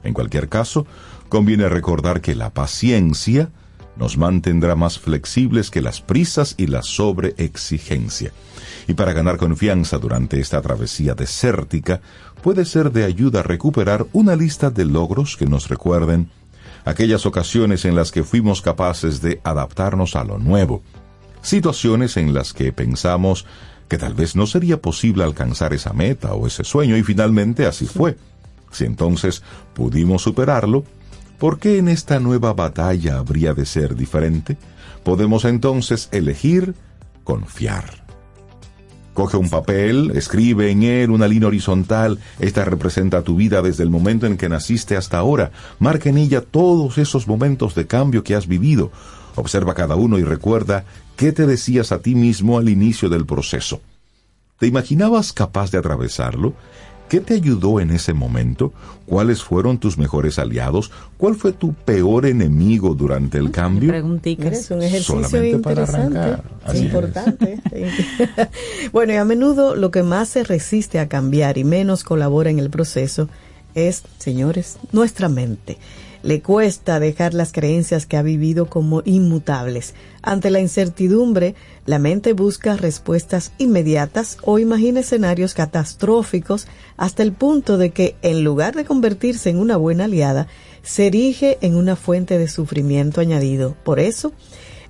En cualquier caso, conviene recordar que la paciencia, nos mantendrá más flexibles que las prisas y la sobreexigencia. Y para ganar confianza durante esta travesía desértica, puede ser de ayuda recuperar una lista de logros que nos recuerden aquellas ocasiones en las que fuimos capaces de adaptarnos a lo nuevo, situaciones en las que pensamos que tal vez no sería posible alcanzar esa meta o ese sueño y finalmente así fue. Si entonces pudimos superarlo, ¿Por qué en esta nueva batalla habría de ser diferente? Podemos entonces elegir confiar. Coge un papel, escribe en él una línea horizontal. Esta representa tu vida desde el momento en que naciste hasta ahora. Marca en ella todos esos momentos de cambio que has vivido. Observa cada uno y recuerda qué te decías a ti mismo al inicio del proceso. ¿Te imaginabas capaz de atravesarlo? ¿Qué te ayudó en ese momento? ¿Cuáles fueron tus mejores aliados? ¿Cuál fue tu peor enemigo durante el cambio? Es un ejercicio interesante, es importante. bueno, y a menudo lo que más se resiste a cambiar y menos colabora en el proceso es, señores, nuestra mente. Le cuesta dejar las creencias que ha vivido como inmutables. Ante la incertidumbre, la mente busca respuestas inmediatas o imagina escenarios catastróficos hasta el punto de que, en lugar de convertirse en una buena aliada, se erige en una fuente de sufrimiento añadido. Por eso,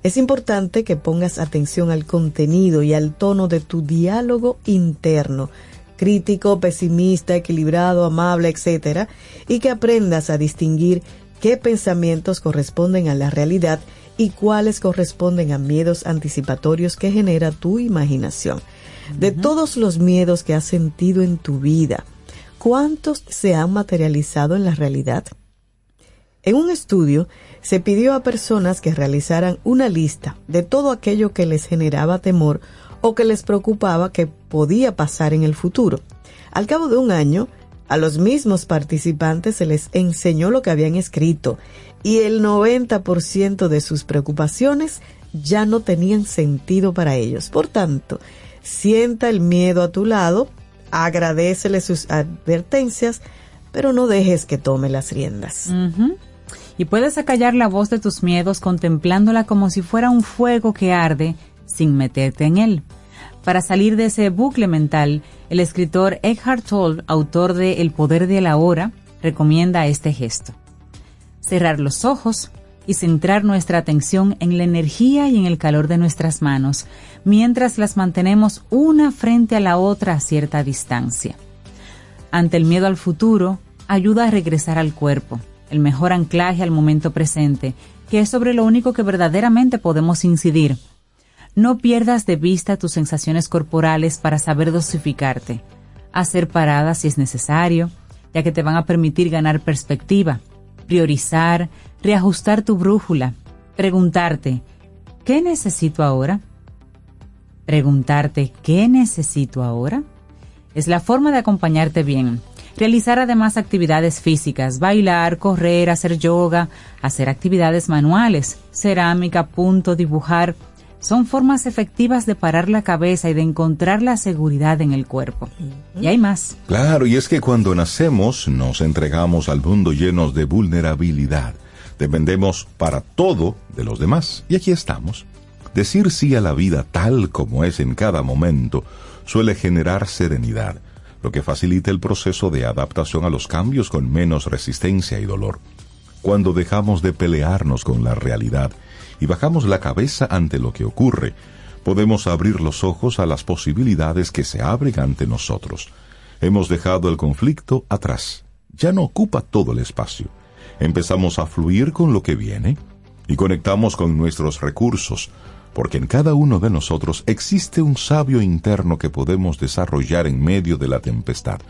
es importante que pongas atención al contenido y al tono de tu diálogo interno crítico, pesimista, equilibrado, amable, etc., y que aprendas a distinguir qué pensamientos corresponden a la realidad y cuáles corresponden a miedos anticipatorios que genera tu imaginación. De todos los miedos que has sentido en tu vida, ¿cuántos se han materializado en la realidad? En un estudio se pidió a personas que realizaran una lista de todo aquello que les generaba temor o que les preocupaba que podía pasar en el futuro. Al cabo de un año, a los mismos participantes se les enseñó lo que habían escrito y el 90% de sus preocupaciones ya no tenían sentido para ellos. Por tanto, sienta el miedo a tu lado, agradecele sus advertencias, pero no dejes que tome las riendas. Y puedes acallar la voz de tus miedos contemplándola como si fuera un fuego que arde sin meterte en él. Para salir de ese bucle mental, el escritor Eckhart Tolle, autor de El poder de la hora, recomienda este gesto. Cerrar los ojos y centrar nuestra atención en la energía y en el calor de nuestras manos, mientras las mantenemos una frente a la otra a cierta distancia. Ante el miedo al futuro, ayuda a regresar al cuerpo, el mejor anclaje al momento presente, que es sobre lo único que verdaderamente podemos incidir, no pierdas de vista tus sensaciones corporales para saber dosificarte. Hacer paradas si es necesario, ya que te van a permitir ganar perspectiva, priorizar, reajustar tu brújula, preguntarte, ¿qué necesito ahora? Preguntarte, ¿qué necesito ahora? Es la forma de acompañarte bien. Realizar además actividades físicas, bailar, correr, hacer yoga, hacer actividades manuales, cerámica, punto, dibujar, son formas efectivas de parar la cabeza y de encontrar la seguridad en el cuerpo. Y hay más. Claro, y es que cuando nacemos nos entregamos al mundo llenos de vulnerabilidad. Dependemos para todo de los demás. Y aquí estamos. Decir sí a la vida tal como es en cada momento suele generar serenidad, lo que facilita el proceso de adaptación a los cambios con menos resistencia y dolor. Cuando dejamos de pelearnos con la realidad y bajamos la cabeza ante lo que ocurre, podemos abrir los ojos a las posibilidades que se abren ante nosotros. Hemos dejado el conflicto atrás. Ya no ocupa todo el espacio. Empezamos a fluir con lo que viene y conectamos con nuestros recursos, porque en cada uno de nosotros existe un sabio interno que podemos desarrollar en medio de la tempestad.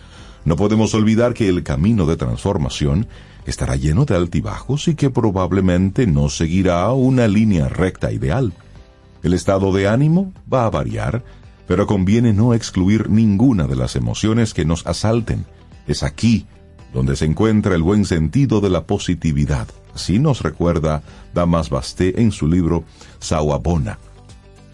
No podemos olvidar que el camino de transformación estará lleno de altibajos y que probablemente no seguirá una línea recta ideal. El estado de ánimo va a variar, pero conviene no excluir ninguna de las emociones que nos asalten. Es aquí donde se encuentra el buen sentido de la positividad. Así nos recuerda Damas Basté en su libro Sawabona.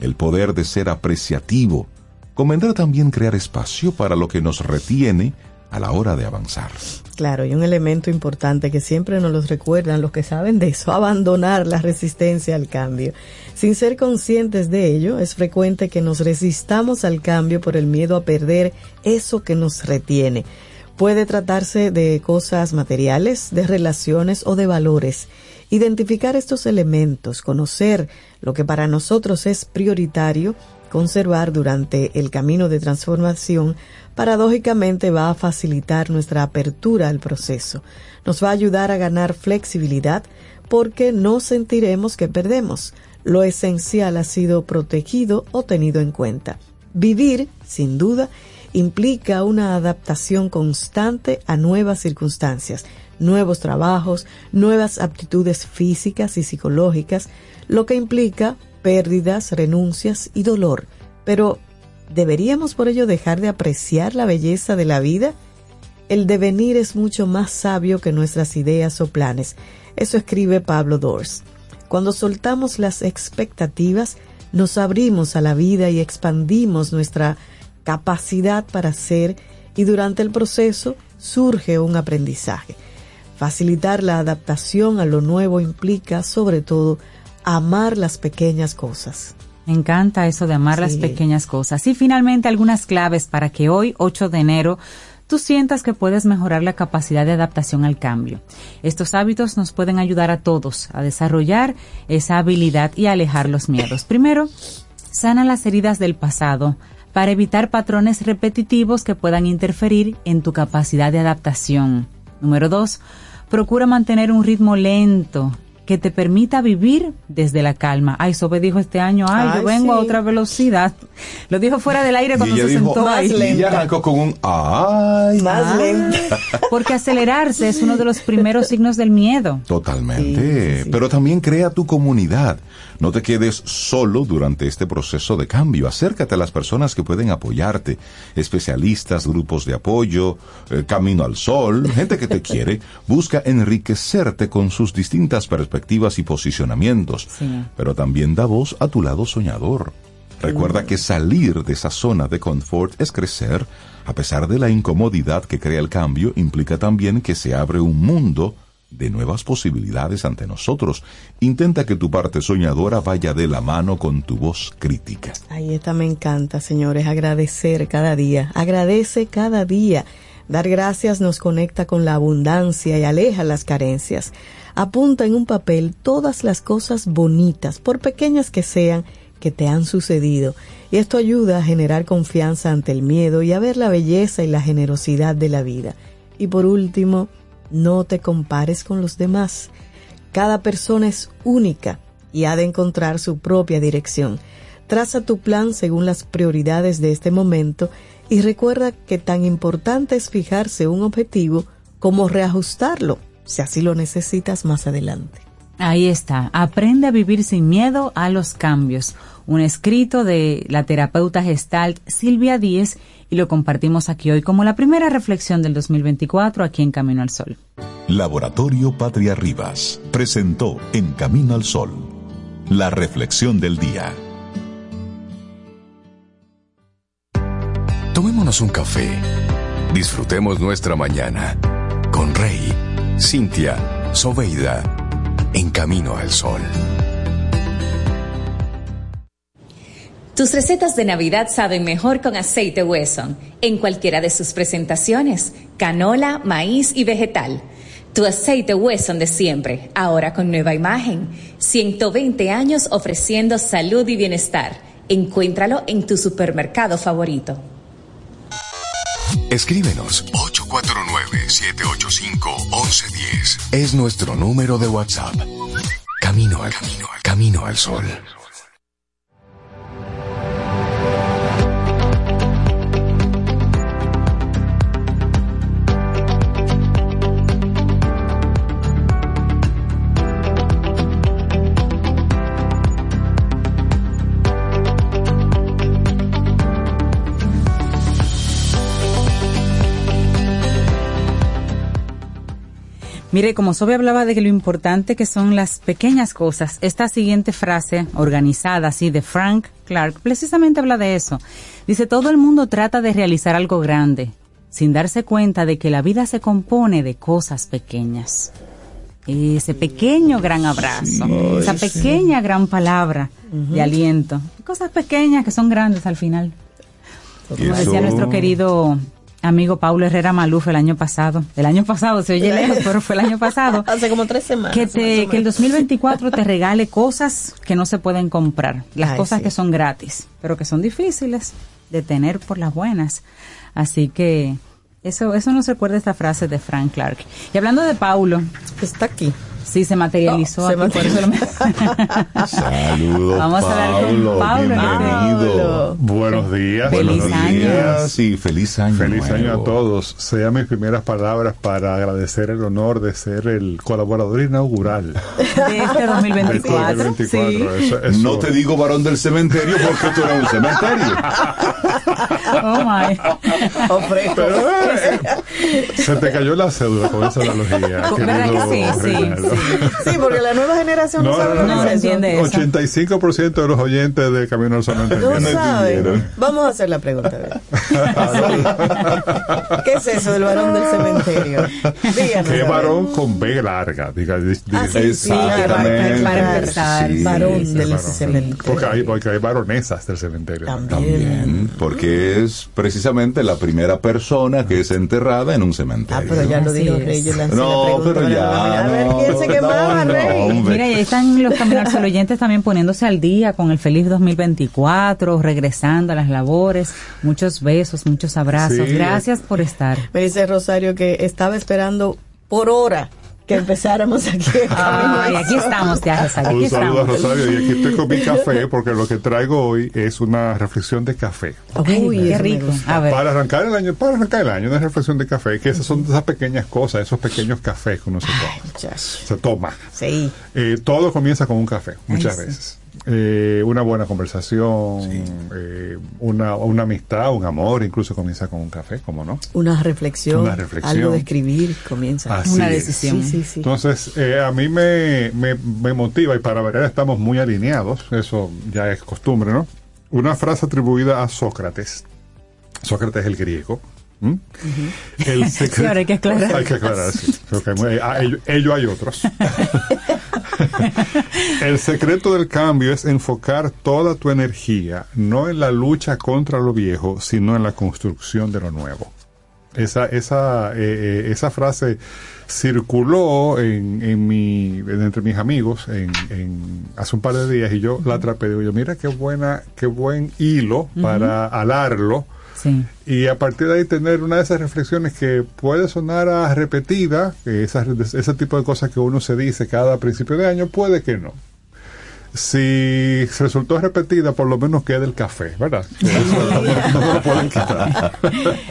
El poder de ser apreciativo. Convendrá también crear espacio para lo que nos retiene a la hora de avanzar. Claro, y un elemento importante que siempre nos los recuerdan los que saben de eso, abandonar la resistencia al cambio. Sin ser conscientes de ello, es frecuente que nos resistamos al cambio por el miedo a perder eso que nos retiene. Puede tratarse de cosas materiales, de relaciones o de valores. Identificar estos elementos, conocer lo que para nosotros es prioritario, conservar durante el camino de transformación, paradójicamente va a facilitar nuestra apertura al proceso. Nos va a ayudar a ganar flexibilidad porque no sentiremos que perdemos. Lo esencial ha sido protegido o tenido en cuenta. Vivir, sin duda, implica una adaptación constante a nuevas circunstancias, nuevos trabajos, nuevas aptitudes físicas y psicológicas, lo que implica pérdidas, renuncias y dolor. Pero, ¿deberíamos por ello dejar de apreciar la belleza de la vida? El devenir es mucho más sabio que nuestras ideas o planes. Eso escribe Pablo Dors. Cuando soltamos las expectativas, nos abrimos a la vida y expandimos nuestra capacidad para ser y durante el proceso surge un aprendizaje. Facilitar la adaptación a lo nuevo implica, sobre todo, amar las pequeñas cosas. Me encanta eso de amar las pequeñas cosas. Y finalmente algunas claves para que hoy, 8 de enero, tú sientas que puedes mejorar la capacidad de adaptación al cambio. Estos hábitos nos pueden ayudar a todos a desarrollar esa habilidad y alejar los miedos. Primero, sana las heridas del pasado para evitar patrones repetitivos que puedan interferir en tu capacidad de adaptación. Número dos, Procura mantener un ritmo lento que te permita vivir desde la calma. Ay, Sobe dijo este año, ay, yo vengo a otra velocidad. Lo dijo fuera del aire cuando se sentó ahí. Y arrancó con un ay. Más ah, lento. Porque acelerarse es uno de los primeros signos del miedo. Totalmente. Pero también crea tu comunidad. No te quedes solo durante este proceso de cambio. Acércate a las personas que pueden apoyarte. Especialistas, grupos de apoyo, eh, Camino al Sol, gente que te quiere. Busca enriquecerte con sus distintas perspectivas y posicionamientos. Pero también da voz a tu lado soñador. Recuerda que salir de esa zona de confort es crecer. A pesar de la incomodidad que crea el cambio, implica también que se abre un mundo de nuevas posibilidades ante nosotros. Intenta que tu parte soñadora vaya de la mano con tu voz crítica. Ahí esta me encanta, señores, agradecer cada día. Agradece cada día. Dar gracias nos conecta con la abundancia y aleja las carencias. Apunta en un papel todas las cosas bonitas, por pequeñas que sean, que te han sucedido. Y esto ayuda a generar confianza ante el miedo y a ver la belleza y la generosidad de la vida. Y por último, no te compares con los demás. Cada persona es única y ha de encontrar su propia dirección. Traza tu plan según las prioridades de este momento y recuerda que tan importante es fijarse un objetivo como reajustarlo, si así lo necesitas más adelante. Ahí está, aprende a vivir sin miedo a los cambios. Un escrito de la terapeuta gestalt Silvia Díez y lo compartimos aquí hoy como la primera reflexión del 2024 aquí en Camino al Sol. Laboratorio Patria Rivas presentó En Camino al Sol la reflexión del día. Tomémonos un café. Disfrutemos nuestra mañana con Rey, Cintia, Soveida, en Camino al Sol. Tus recetas de Navidad saben mejor con aceite Wesson, en cualquiera de sus presentaciones, canola, maíz y vegetal. Tu aceite Wesson de siempre, ahora con nueva imagen. 120 años ofreciendo salud y bienestar. Encuéntralo en tu supermercado favorito. Escríbenos 849-785-1110. Es nuestro número de WhatsApp. Camino al camino, camino al sol. Mire, como Sobe hablaba de que lo importante que son las pequeñas cosas, esta siguiente frase organizada así de Frank Clark precisamente habla de eso. Dice, todo el mundo trata de realizar algo grande, sin darse cuenta de que la vida se compone de cosas pequeñas. Ese pequeño gran abrazo, esa pequeña gran palabra de aliento. Cosas pequeñas que son grandes al final. Como decía nuestro querido amigo Paulo Herrera Maluf el año pasado. El año pasado, se oye lejos, pero fue el año pasado. Hace como tres semanas. Que, te, que el 2024 te regale cosas que no se pueden comprar. Las cosas que son gratis, pero que son difíciles de tener por las buenas. Así que eso, eso nos recuerda esta frase de Frank Clark. Y hablando de Paulo. Está aquí. Sí, se materializó. Saludos, Vamos a hablar con Pablo. Bienvenido. Buenos días. Feliz buenos año. Días. Sí, feliz año. Feliz año a todos. Sean mis primeras palabras para agradecer el honor de ser el colaborador inaugural. De este 2024. De este 2024. No te digo varón del cementerio porque tú eres un cementerio. Oh my. Pero, eh, se te cayó la cédula con esa analogía. ¿Verdad que sí? Sí, Sí, porque la nueva generación no, sabe no, entiende eso. 85% de los oyentes de Camino al Sol no entendieron. No saben. Vamos a hacer la pregunta. ¿Qué es eso del varón del cementerio? Díganos. ¿Qué varón con B larga? Diga, ah, sí, sí, para, para empezar, varón del cementerio. Porque hay, porque hay varonesas del cementerio. También. Porque es precisamente la primera persona que es enterrada en un cementerio. Ah, pero ya lo dijo Rey. Yo lancé no, la pero ya. A ver quién se quemaba, Rey. Mira, y ahí están los caminos oyentes también poniéndose al día con el feliz 2024, regresando a las labores. Muchos besos, muchos abrazos. Gracias por estar. Me dice Rosario que estaba esperando por hora que empezáramos aquí. Ay, aquí estamos ya, Rosario. Un saludo a Rosario y aquí estoy con mi café porque lo que traigo hoy es una reflexión de café. Uy, qué rico. Para arrancar el año, para arrancar el año, una reflexión de café, que esas son esas pequeñas cosas, esos pequeños cafés que uno se toma. se toma. Sí. Eh, todo comienza con un café, muchas veces. Eh, una buena conversación, eh, una, una, amistad, un amor, incluso comienza con un café, ¿cómo no? Una reflexión, algo de escribir comienza. una decisión. Entonces, eh, a mí me, me, motiva y para ver estamos muy alineados, eso ya es costumbre, ¿no? Una frase atribuida a Sócrates. Sócrates es el griego. El secreto, hay que aclarar. Hay que aclarar, sí. ello hay otros. El secreto del cambio es enfocar toda tu energía no en la lucha contra lo viejo, sino en la construcción de lo nuevo. Esa, esa, eh, eh, esa frase circuló en, en mi, entre mis amigos en, en, hace un par de días y yo la atrapé. Digo yo, mira qué buena, qué buen hilo para alarlo y a partir de ahí tener una de esas reflexiones que puede sonar a repetida, ese tipo de cosas que uno se dice cada principio de año, puede que no si resultó repetida, por lo menos queda el café, ¿verdad? no, lo pueden quitar.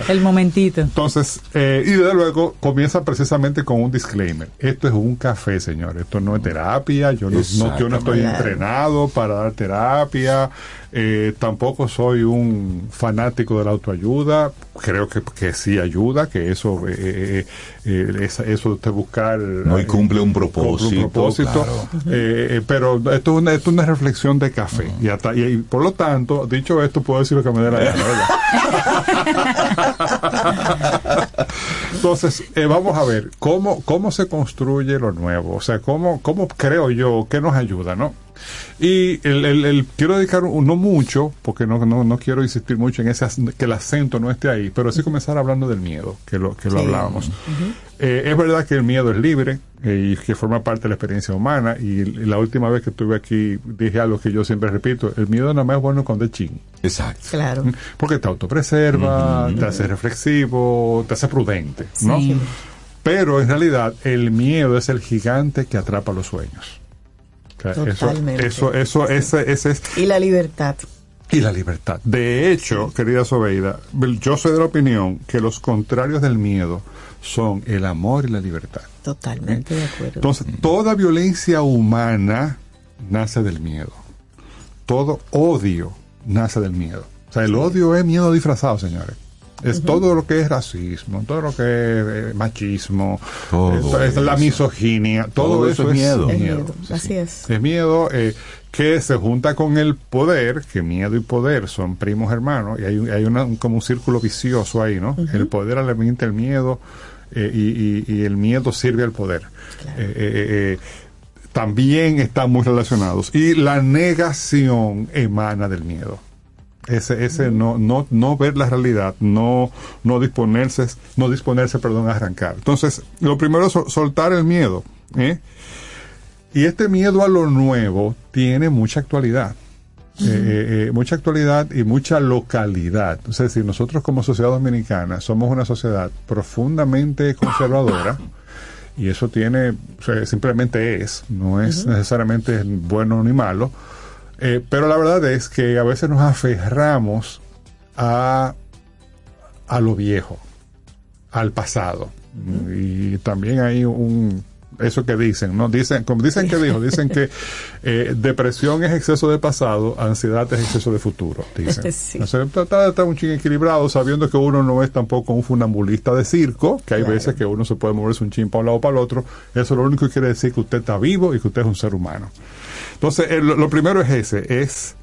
El momentito. Entonces, eh, y de luego comienza precisamente con un disclaimer. Esto es un café, señor. Esto no es terapia. Yo no, yo no estoy entrenado para dar terapia. Eh, tampoco soy un fanático de la autoayuda. Creo que, que sí ayuda, que eso, eh, eh eso de buscar. No, y cumple un propósito. propósito pero esto es, una, esto es una reflexión de café. y, hasta, y, por lo tanto, dicho esto, puedo decir lo que me dé la gana, Entonces, vamos a ver cómo, cómo se construye lo nuevo. O sea, cómo, cómo creo yo que nos ayuda, ¿no? Y el, el, quiero dedicar no mucho, porque no, no, no, quiero insistir mucho en ese que el acento no esté ahí, pero sí comenzar hablando del miedo, que lo, que lo hablábamos. Eh, es verdad que el miedo es libre eh, y que forma parte de la experiencia humana. Y, la última vez que estuve aquí dije algo que yo siempre repito: el miedo nada más es bueno cuando es ching. Exacto. Claro. Porque te autopreserva, te hace reflexivo, te hace prudente, ¿no? Pero en realidad el miedo es el gigante que atrapa los sueños. Totalmente. Eso, eso, ese, ese es. Y la libertad. Y la libertad. De hecho, querida Sobeida, yo soy de la opinión que los contrarios del miedo son el amor y la libertad. Totalmente de acuerdo. Entonces, toda violencia humana nace del miedo. Todo odio nace del miedo. O sea, el odio es miedo disfrazado, señores. Es todo lo que es racismo, todo lo que es eh, machismo, es, la misoginia, todo, eso, es miedo. Así es. Es miedo eh, que se junta con el poder, que miedo y poder son primos hermanos, y hay, hay una, como un círculo vicioso ahí, ¿no? El poder alimenta el miedo eh, y, y, el miedo sirve al poder. también están muy relacionados. Y la negación emana del miedo ese ese no no no ver la realidad no no disponerse no disponerse perdón a arrancar entonces lo primero es soltar el miedo ¿eh? y este miedo a lo nuevo tiene mucha actualidad eh, eh, mucha actualidad y mucha localidad. Es decir, nosotros como sociedad dominicana somos una sociedad profundamente conservadora y eso tiene, simplemente es, no es necesariamente bueno ni malo, eh, pero la verdad es que a veces nos aferramos a, a lo viejo, al pasado. Y también hay un, eso que dicen, ¿no? Dicen, como dicen que dijo, dicen que eh, depresión es exceso de pasado, ansiedad es exceso de futuro, dicen. Sí. tratar de estar un ching equilibrado, sabiendo que uno no es tampoco un funambulista de circo, que hay veces que uno se puede moverse un chin para un lado o para el otro. Eso lo único que quiere decir que usted está vivo y que usted es un ser humano. Entonces, lo primero es ese, es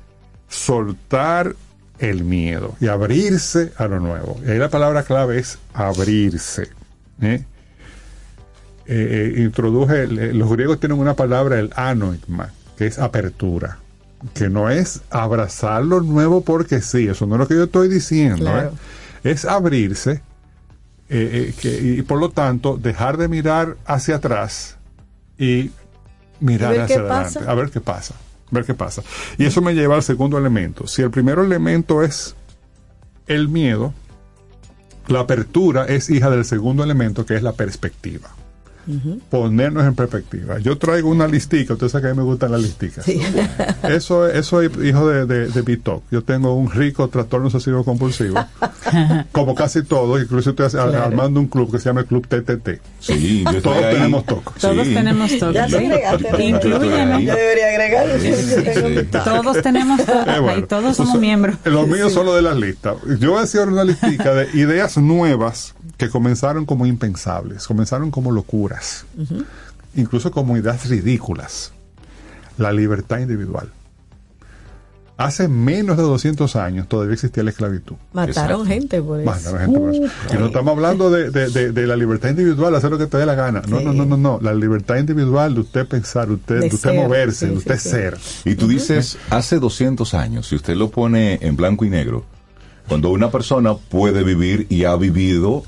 soltar el miedo y abrirse a lo nuevo. Y ahí la palabra clave es abrirse. ¿eh? Eh, eh, introduje, los griegos tienen una palabra, el anoigma, que es apertura, que no es abrazar lo nuevo porque sí, eso no es lo que yo estoy diciendo, es abrirse y por lo tanto dejar de mirar hacia atrás y mirar hacia adelante, a ver qué pasa ver qué pasa. Y eso me lleva al segundo elemento. Si el primer elemento es el miedo, la apertura es hija del segundo elemento que es la perspectiva ponernos en perspectiva. Yo traigo una listica, usted sabe que a mí me gustan las listicas. Eso, eso es hijo de, de, de Yo tengo un rico trastorno obsesivo compulsivo, como casi todos, incluso estoy armando un club que se llama el Club TTT. Sí, todos tenemos TOC. Todos tenemos TOC. Ya Incluyeme. Yo debería agregar. Todos tenemos TOC. Eh, todos somos miembros. Los míos son los de las listas. Yo voy a decir una listica de ideas nuevas que comenzaron como impensables, comenzaron como locuras, incluso como ideas ridículas. La libertad individual. Hace menos de 200 años todavía existía la esclavitud. Mataron gente por eso. Mataron gente por eso. y no estamos hablando de, de, la libertad individual, hacer lo que te dé la gana. No, no, no, no, no. La libertad individual de usted pensar, usted, de, usted moverse, de usted ser. Y tú dices, hace 200 años, si usted lo pone en blanco y negro, cuando una persona puede vivir y ha vivido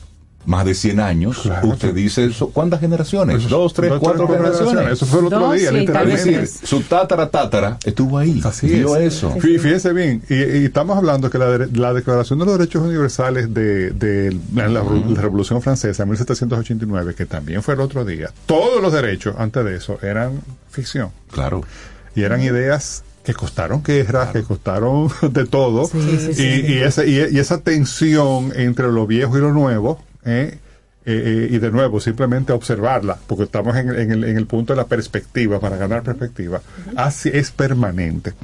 más de 100 años, usted dice, eso, ¿cuántas generaciones? Dos, tres, cuatro generaciones. Eso fue el otro día, literalmente. su tatara tatara estuvo ahí, Así vio eso. Fíjese bien, y, estamos hablando que la, la, Declaración de los Derechos Universales de, de la, Revolución Francesa, en 1789, que también fue el otro día, todos los derechos antes de eso eran ficción. Claro. Y eran ideas que costaron guerras, que costaron de todo, y, y, esa, y, esa tensión entre lo viejo y lo nuevo, ¿eh? Eh, eh, y de nuevo, simplemente observarla, porque estamos en, el, en, el, punto de la perspectiva, para ganar perspectiva, así es permanente.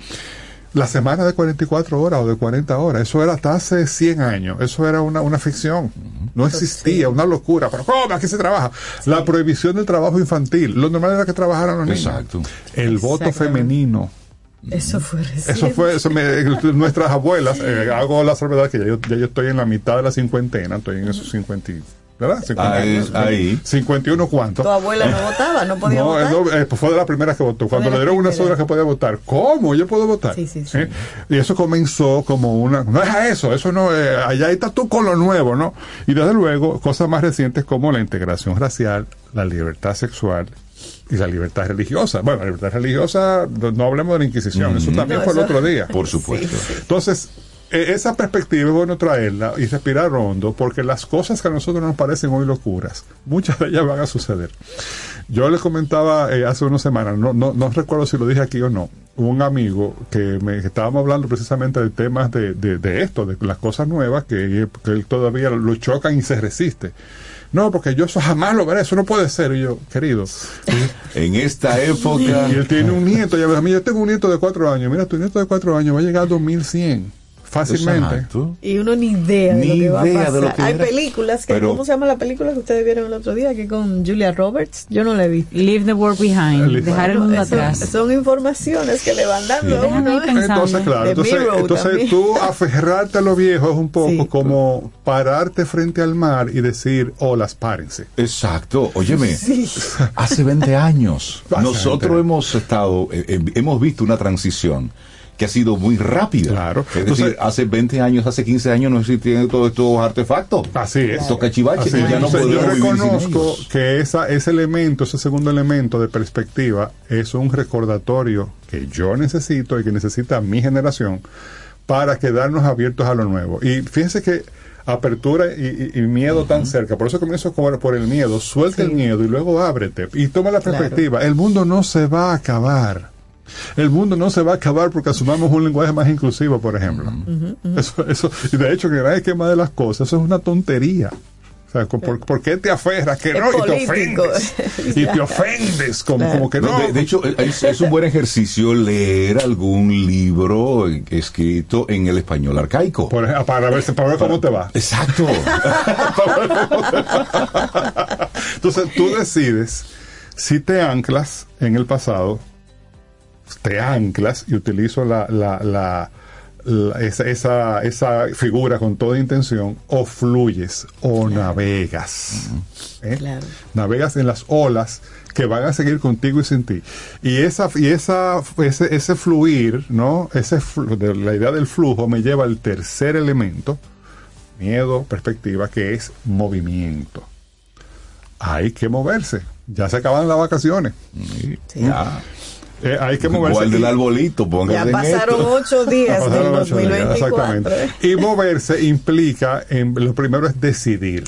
La semana de 44 horas o de 40 horas, eso era hasta hace 100 años, eso era una, una ficción, no existía, una locura, pero ¿cómo? Aquí se trabaja. La prohibición del trabajo infantil, lo normal era que trabajaran los niños. Exacto. El voto femenino. Eso fue Eso fue, nuestras abuelas, hago la salvedad que ya yo, ya yo estoy en la mitad de la cincuentena, estoy en esos 50 ¿verdad? 51, ahí, 51 cuánto. Tu abuela no votaba, no podía votar. No, eh, pues fue de las primeras que votó. Cuando le dieron una sola que podía votar, ¿cómo? Yo puedo votar. Sí, sí, sí. ¿Eh? Y eso comenzó como una, no es a eso, eso no, eh, allá está tú con lo nuevo, ¿no? Y desde luego, cosas más recientes como la integración racial, la libertad sexual y la libertad religiosa. Bueno, la libertad religiosa, no, hablemos de la Inquisición, eso también fue el otro día. Por supuesto. Entonces, e, esa perspectiva es bueno traerla y respirar hondo, porque las cosas que a nosotros nos parecen hoy locuras, muchas de ellas van a suceder. Yo le comentaba eh, hace unas semanas, no, no, no recuerdo si lo dije aquí o no, un amigo que me estábamos hablando precisamente de temas de, de, esto, de las cosas nuevas que, que, él todavía lo chocan y se resiste. No, porque yo eso jamás lo veré, eso no puede ser. Y yo, querido. en esta época. Y él tiene un nieto, ya ves, yo tengo un nieto de cuatro años. Mira, tu nieto de cuatro años va a llegar a 2100 fácilmente. Y uno ni idea de lo que va a pasar. Hay películas que, ¿cómo se llama la película que ustedes vieron el otro día? Que con Julia Roberts, yo no la vi. Leave the world behind, dejar el mundo atrás. Son informaciones que le van dando a uno. Entonces, claro, entonces, entonces tú aferrarte a lo viejo es un poco como pararte frente al mar y decir, olas, párense. Exacto, óyeme, hace 20 años nosotros hemos estado, eh, eh, hemos visto una transición que ha sido muy rápida. Claro. Es decir, hace 20 años, hace 15 años no existían todos estos artefactos. Así es. Estos cachivaches. Ya no yo reconozco que esa, ese elemento, ese segundo elemento de perspectiva, es un recordatorio que yo necesito y que necesita mi generación para quedarnos abiertos a lo nuevo. Y fíjense que apertura y, miedo tan cerca. Por eso comienzo por, por el miedo. Suelta el miedo y luego ábrete y toma la perspectiva. El mundo no se va a acabar. El mundo no se va a acabar porque asumamos un lenguaje más inclusivo, por ejemplo. Eso, eso, y de hecho, que el esquema de las cosas, eso es una tontería. ¿por, qué te aferras? Que no, y te ofendes. y te ofendes, como, como que no. De, hecho, es, un buen ejercicio leer algún libro escrito en el español arcaico. para, ver, para ver cómo te va. Exacto. Entonces, tú decides si te anclas en el pasado, te anclas y utilizo la, la, la esa, esa, figura con toda intención, o fluyes o navegas. ¿eh? Navegas en las olas que van a seguir contigo y sin ti. Y esa, y esa, ese, ese fluir, ¿no? Ese la idea del flujo me lleva al tercer elemento, miedo, perspectiva, que es movimiento. Hay que moverse. Ya se acaban las vacaciones. Ya. Eh, hay que moverse. Igual del arbolito, Ya pasaron ocho días del 2024. exactamente. Y moverse implica, en, lo primero es decidir.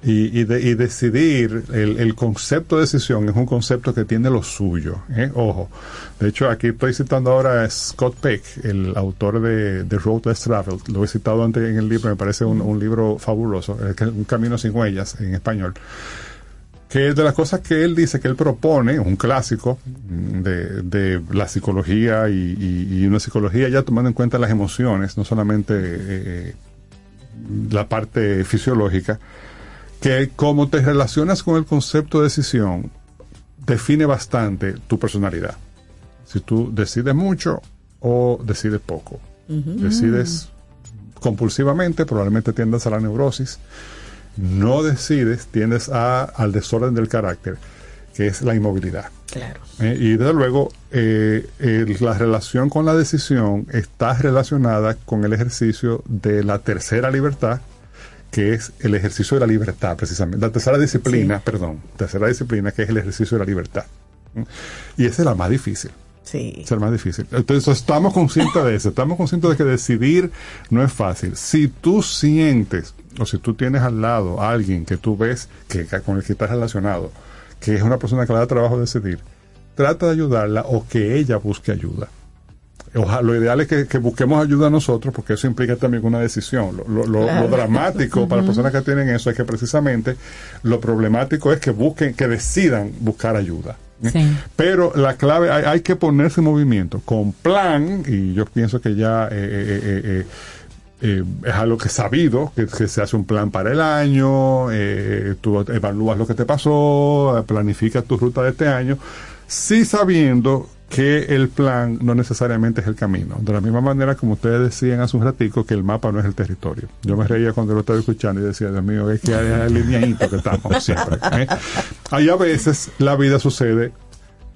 Y, y, decidir, el, concepto de decisión es un concepto que tiene lo suyo. ¿eh? Ojo. De hecho, aquí estoy citando ahora a Scott Peck, el autor de, The Road Less Travel. Lo he citado antes en el libro, me parece un, un libro fabuloso, Un camino sin huellas en español que es de las cosas que él dice que él propone, un clásico de, la psicología y, una psicología ya tomando en cuenta las emociones, no solamente eh, la parte fisiológica, que como te relacionas con el concepto de decisión, define bastante tu personalidad. Si tú decides mucho o decides poco. Decides compulsivamente, probablemente tiendas a la neurosis no decides, tiendes a, al desorden del carácter, que es la inmovilidad. Claro. Eh, y desde luego, eh, la relación con la decisión está relacionada con el ejercicio de la tercera libertad, que es el ejercicio de la libertad, precisamente. La tercera disciplina, perdón, tercera disciplina, que es el ejercicio de la libertad. Y esa es la más difícil. Sí. Es más difícil. Entonces, estamos conscientes de eso. Estamos conscientes de que decidir no es fácil. Si tú sientes o si tú tienes al lado a alguien que tú ves que, con el que estás relacionado, que es una persona que le da trabajo decidir, trata de ayudarla o que ella busque ayuda. Ojalá, lo ideal es que, busquemos ayuda a nosotros, porque eso implica también una decisión. Lo, dramático para las personas que tienen eso es que precisamente lo problemático es que busquen, que decidan buscar ayuda. ¿eh? Pero la clave, hay, que ponerse en movimiento con plan, y yo pienso que ya eh, eh, eh, es algo que es sabido, que, se hace un plan para el año, eh, tú evalúas lo que te pasó, planificas tu ruta de este año, sí sabiendo que el plan no necesariamente es el camino. De la misma manera como ustedes decían hace un ratico que el mapa no es el territorio. Yo me reía cuando lo estaba escuchando y decía, Dios mío, es que hay alineadito que estamos siempre. ¿eh? Ahí a veces la vida sucede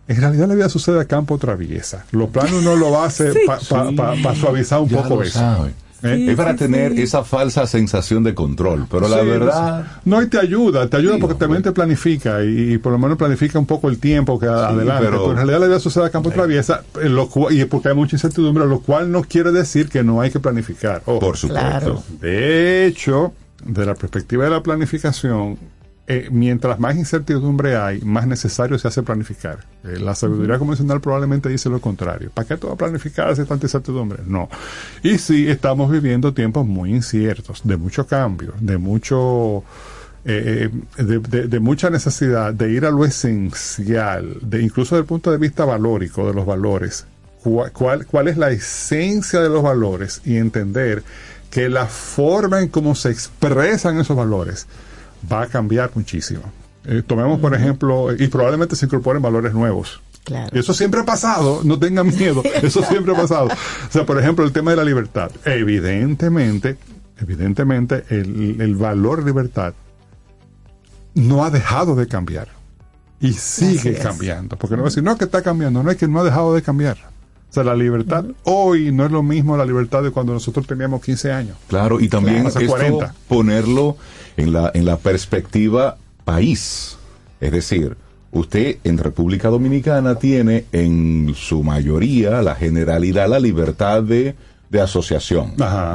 en realidad la vida sucede a campo traviesa. Los planos no lo hace para suavizar un poco eso. ¿Eh? es para tener esa falsa sensación de control, pero la verdad... No, y te ayuda, te ayuda porque también te planifica y, por lo menos planifica un poco el tiempo que adelante. Pero, en realidad la vida sucede a campo de traviesa y porque hay mucha incertidumbre, lo cual no quiere decir que no hay que planificar. por supuesto. De hecho, de la perspectiva de la planificación, eh, mientras más incertidumbre hay, más necesario se hace planificar. Eh, la sabiduría convencional probablemente dice lo contrario. ¿Para qué todo planificar si tanta incertidumbre? No. Y sí, estamos viviendo tiempos muy inciertos, de mucho cambio, de mucho... Eh, de, mucha necesidad de ir a lo esencial, de incluso desde el punto de vista valórico de los valores, cuál, cuál es la esencia de los valores y entender que la forma en cómo se expresan esos valores va a cambiar muchísimo. Eh, tomemos, por ejemplo, y probablemente se incorporen valores nuevos. Claro. Eso siempre ha pasado, no tengan miedo, eso siempre ha pasado. O sea, por ejemplo, el tema de la libertad. Evidentemente, evidentemente, el, el valor libertad no ha dejado de cambiar. Y sigue cambiando. Porque no va a decir, no, que está cambiando, no es que no ha dejado de cambiar. O sea, la libertad hoy no es lo mismo la libertad de cuando nosotros teníamos 15 años. Claro, y también esto, ponerlo en la, en la perspectiva país. Es decir, usted en República Dominicana tiene en su mayoría, la generalidad, la libertad de, asociación.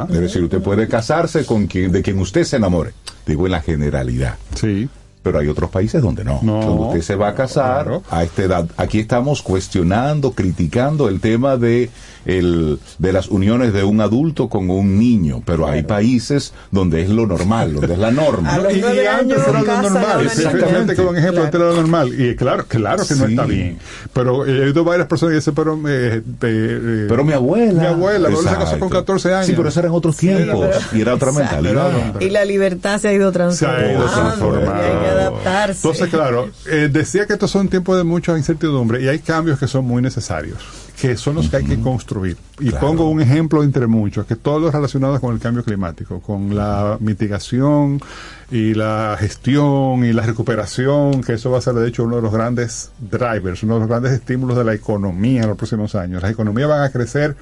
Es decir, usted puede casarse con quien, de quien usted se enamore. Digo, en la generalidad. Sí. Pero hay otros países donde no. donde usted se va a casar a esta edad. Aquí estamos cuestionando, criticando el tema de el, de las uniones de un adulto con un niño, pero hay países donde es lo normal, donde es la norma. y, antes era lo normal, exactamente como un ejemplo, antes era lo normal. Y claro, claro que no está bien. Pero he oído varias personas que dicen, pero, eh, eh, eh, pero mi abuela. Mi abuela, se casó con 14 años. Sí, pero eso eran otros tiempos y era otra mentalidad. Y la libertad se ha ido transformando. Se ha ido transformando. Adaptarse. Entonces, claro, decía que estos son tiempos de mucha incertidumbre y hay cambios que son muy necesarios que son los que hay que construir. Y pongo un ejemplo entre muchos, que todos los relacionados con el cambio climático, con la mitigación y la gestión y la recuperación, que eso va a ser de hecho uno de los grandes drivers, uno de los grandes estímulos de la economía en los próximos años. Las economías van a crecer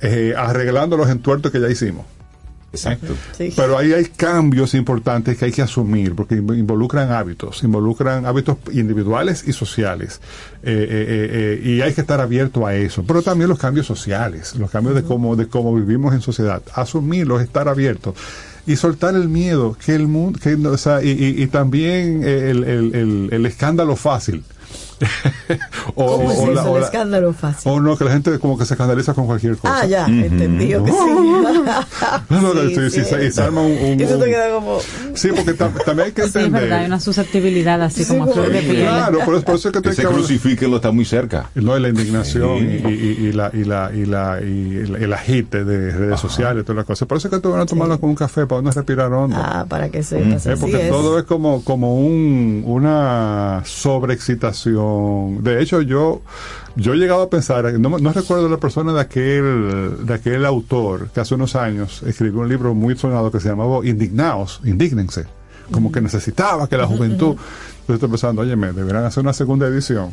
eh, arreglando los entuertos que ya hicimos. Exacto. Pero ahí hay cambios importantes que hay que asumir, porque involucran hábitos, involucran hábitos individuales y sociales. Eh, eh, eh, y hay que estar abierto a eso. Pero también los cambios sociales, los cambios de cómo, de cómo vivimos en sociedad. Asumirlos, estar abiertos y soltar el miedo, que el mundo, que, o sea, y, y, también el, el, el, el escándalo fácil. o, ¿Cómo es o eso, el escándalo fácil? O no, que la gente como que se escandaliza con cualquier cosa. Ah, ya, entendido que sí. no, no, sí, sí, sí, se arma un, un, Eso te queda como... Sí, porque también hay que entender... Sí, es verdad, hay una susceptibilidad así como de piel. Claro, por eso, por eso es que, que se crucifique lo está muy cerca. No, y la indignación y, y, y, la, y, la, y, la, y el, agite de redes Ajá. sociales y todas las cosas. Por eso es que tú van a tomarlo con un café para uno respirar hondo. Ah, para que se... Mm. Eh, porque todo es como, como un, una sobreexcitación de hecho, yo, yo he llegado a pensar, no, no recuerdo la persona de aquel, de aquel autor que hace unos años escribió un libro muy sonado que se llamaba Indignaos, Indígnense. Como que necesitaba que la juventud. Entonces estoy pensando, oye, me deberán hacer una segunda edición.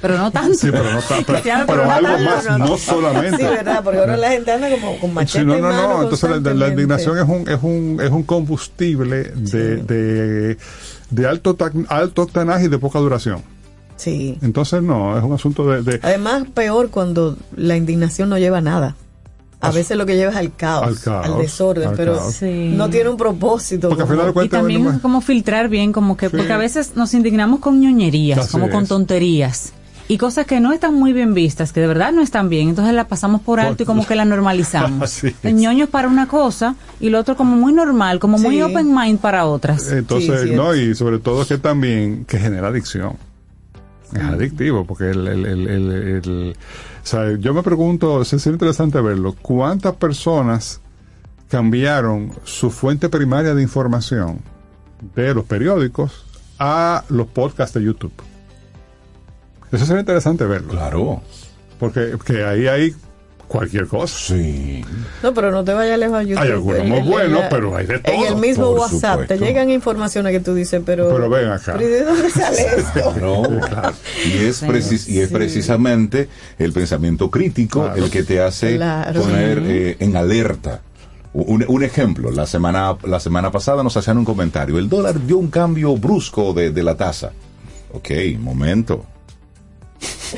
Pero no tanto. Sí, pero no tanto. Pero, pero, algo tanto, más, no, no, solamente. Sí, verdad, porque ahora la gente anda como con machete. Sí, no, no, no. Entonces la, la, indignación es un, es un, es un combustible de, sí. de, de alto, alto octanaje y de poca duración. Sí. Entonces no, es un asunto de, de, Además, peor cuando la indignación no lleva a nada. A veces lo que lleva es al caos, al, caos, al desorden, al pero sí. no tiene un propósito. Porque como, al final y también no es como filtrar bien, como que, sí. porque a veces nos indignamos con ñoñerías, Así como es. con tonterías y cosas que no están muy bien vistas, que de verdad no están bien, entonces la pasamos por alto y como que la normalizamos. el ñoño es para una cosa y lo otro como muy normal, como sí. muy open mind para otras. Entonces, sí, no, y sobre todo que también que genera adicción. Es adictivo, porque el, el, el, el, o sea, yo me pregunto, es interesante verlo, ¿cuántas personas cambiaron su fuente primaria de información de los periódicos a los podcasts de YouTube? Eso sería interesante verlo. Claro. Porque, porque ahí hay cualquier cosa. Sí. No, pero no te vayas lejos a YouTube. Hay algunos muy buenos, pero hay de todo. En el mismo Por WhatsApp supuesto. te llegan informaciones que tú dices, pero. Pero ven acá. ¿Pero de dónde sale esto? no, claro. Y es, precis y es sí. precisamente el pensamiento crítico claro. el que te hace claro. poner eh, en alerta. Un, un, ejemplo, la semana, la semana pasada nos hacían un comentario. El dólar dio un cambio brusco de, de la tasa. Ok, momento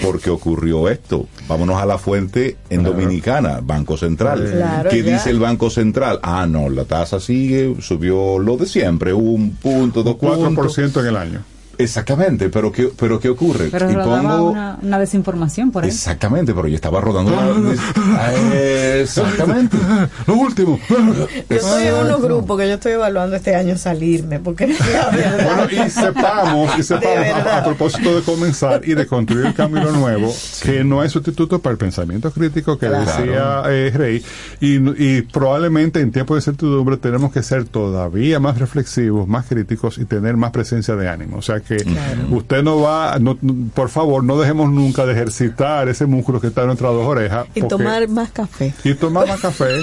porque ocurrió esto. Vámonos a la fuente en claro. Dominicana, Banco Central. Claro, ¿Qué ya. dice el Banco Central? Ah, no, la tasa sigue, subió lo de siempre, un punto, dos 4% puntos. en el año. Exactamente, pero ¿qué, pero ¿qué ocurre? Pero y pongo... una, una, desinformación por ahí. Exactamente, pero yo estaba rodando una... Exactamente. Lo último. Yo estoy en unos grupos que yo estoy evaluando este año salirme, porque la verdad... Bueno, y sepamos, y sepamos a, a, propósito de comenzar y de construir el camino nuevo, sí. que no hay sustituto para el pensamiento crítico que claro. decía eh, Rey, y, y probablemente en tiempos de incertidumbre tenemos que ser todavía más reflexivos, más críticos y tener más presencia de ánimo. O sea, que claro. usted no va, no, por favor, no dejemos nunca de ejercitar ese músculo que está en nuestras dos orejas. Y porque, tomar más café. Y tomar más café.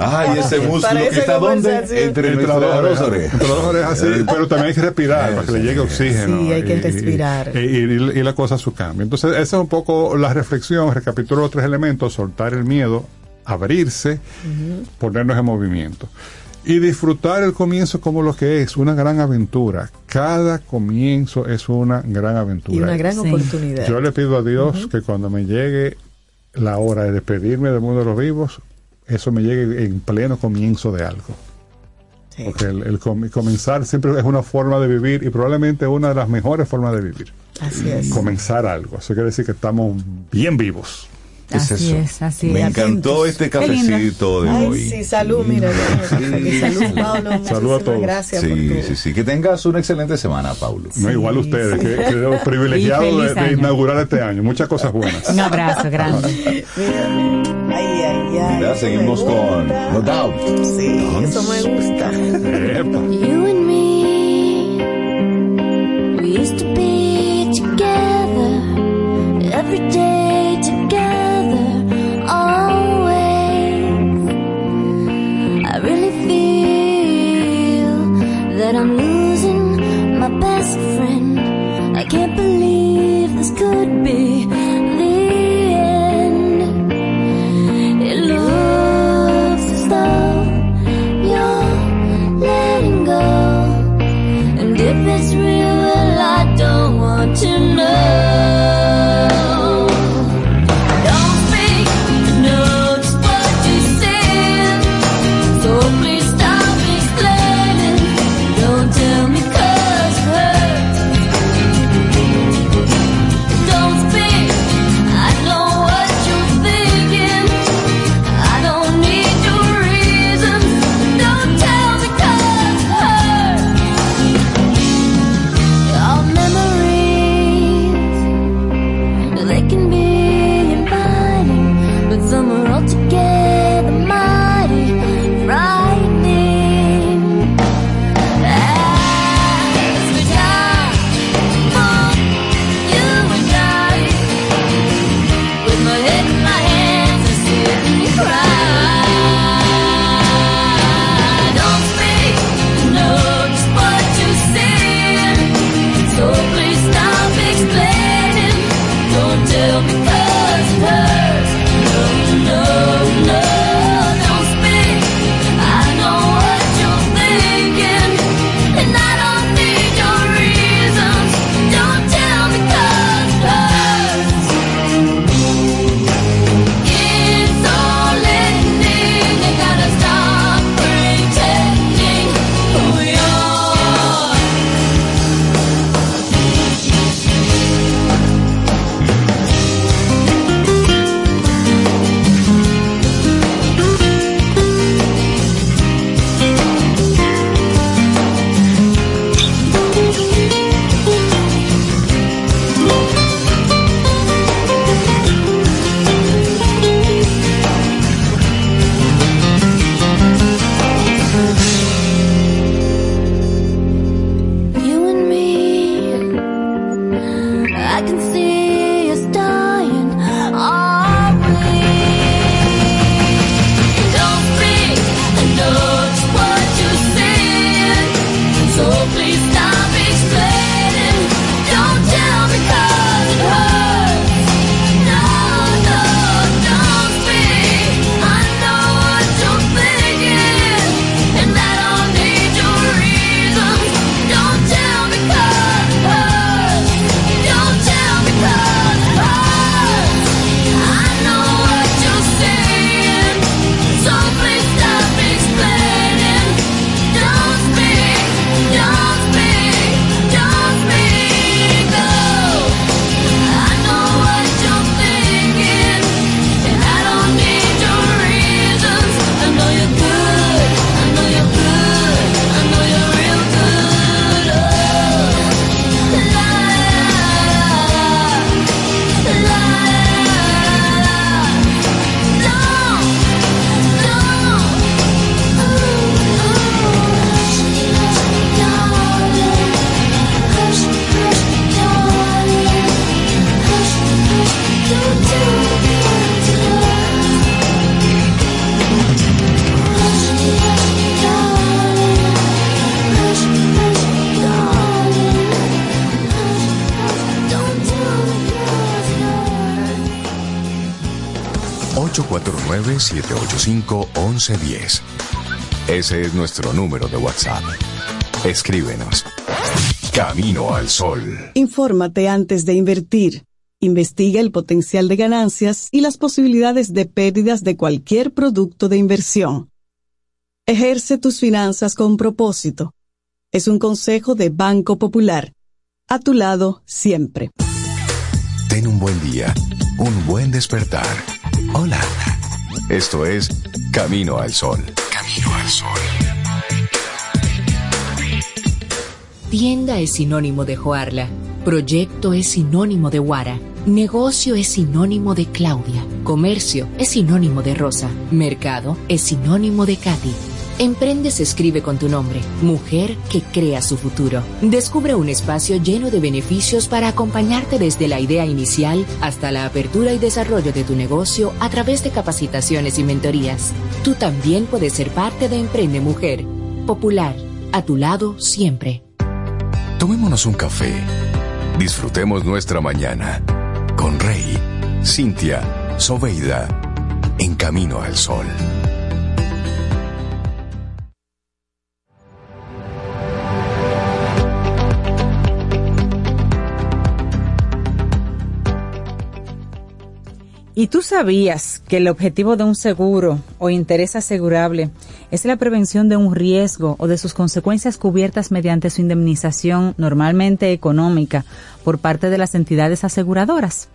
Ah, y ese músculo que está donde? Entre, las dos orejas. Entre las dos orejas, sí, pero también hay que respirar para que le llegue oxígeno. Sí, hay que respirar. Y, y, y, y, la cosa su cambio. Entonces, esa es un poco la reflexión, recapitulo los tres elementos, soltar el miedo, abrirse, uh -huh. ponernos en movimiento y disfrutar el comienzo como lo que es, una gran aventura. Cada comienzo es una gran aventura. Y una gran sí. oportunidad. Yo le pido a Dios uh -huh. que cuando me llegue la hora de despedirme del mundo de los vivos, eso me llegue en pleno comienzo de algo. Porque el, comenzar siempre es una forma de vivir y probablemente una de las mejores formas de vivir. Así es. Comenzar algo. Eso quiere decir que estamos bien vivos. ¿Qué es eso? Es, así Me encantó este cafecito de hoy. Sí, salud, mira. Salud, Pablo. Salud a todos. Gracias. Sí, sí, sí. Que tengas una excelente semana, Pablo. no, igual ustedes, que, que privilegiados de, inaugurar este año. Muchas cosas buenas. Un abrazo grande. ay, ay, ay. Ya seguimos con No Doubt. Sí, eso me gusta. You and me, we used to be together every day Ese es nuestro número de WhatsApp. Escríbenos. Camino al Sol. Infórmate antes de invertir. Investiga el potencial de ganancias y las posibilidades de pérdidas de cualquier producto de inversión. Ejerce tus finanzas con propósito. Es un consejo de Banco Popular. A tu lado siempre. Ten un buen día, un buen despertar. Hola. Esto es Camino al Sol. Camino al Sol. Tienda es sinónimo de Joarla. Proyecto es sinónimo de Guara. Negocio es sinónimo de Claudia. Comercio es sinónimo de Rosa. Mercado es sinónimo de Katy. Emprende se escribe con tu nombre, mujer que crea su futuro. Descubre un espacio lleno de beneficios para acompañarte desde la idea inicial hasta la apertura y desarrollo de tu negocio a través de capacitaciones y mentorías. Tú también puedes ser parte de Emprende Mujer. Popular, a tu lado siempre. Tomémonos un café. Disfrutemos nuestra mañana con Rey, Cintia, Soveida, en camino al sol. ¿Y tú sabías que el objetivo de un seguro o interés asegurable es la prevención de un riesgo o de sus consecuencias cubiertas mediante su indemnización normalmente económica por parte de las entidades aseguradoras?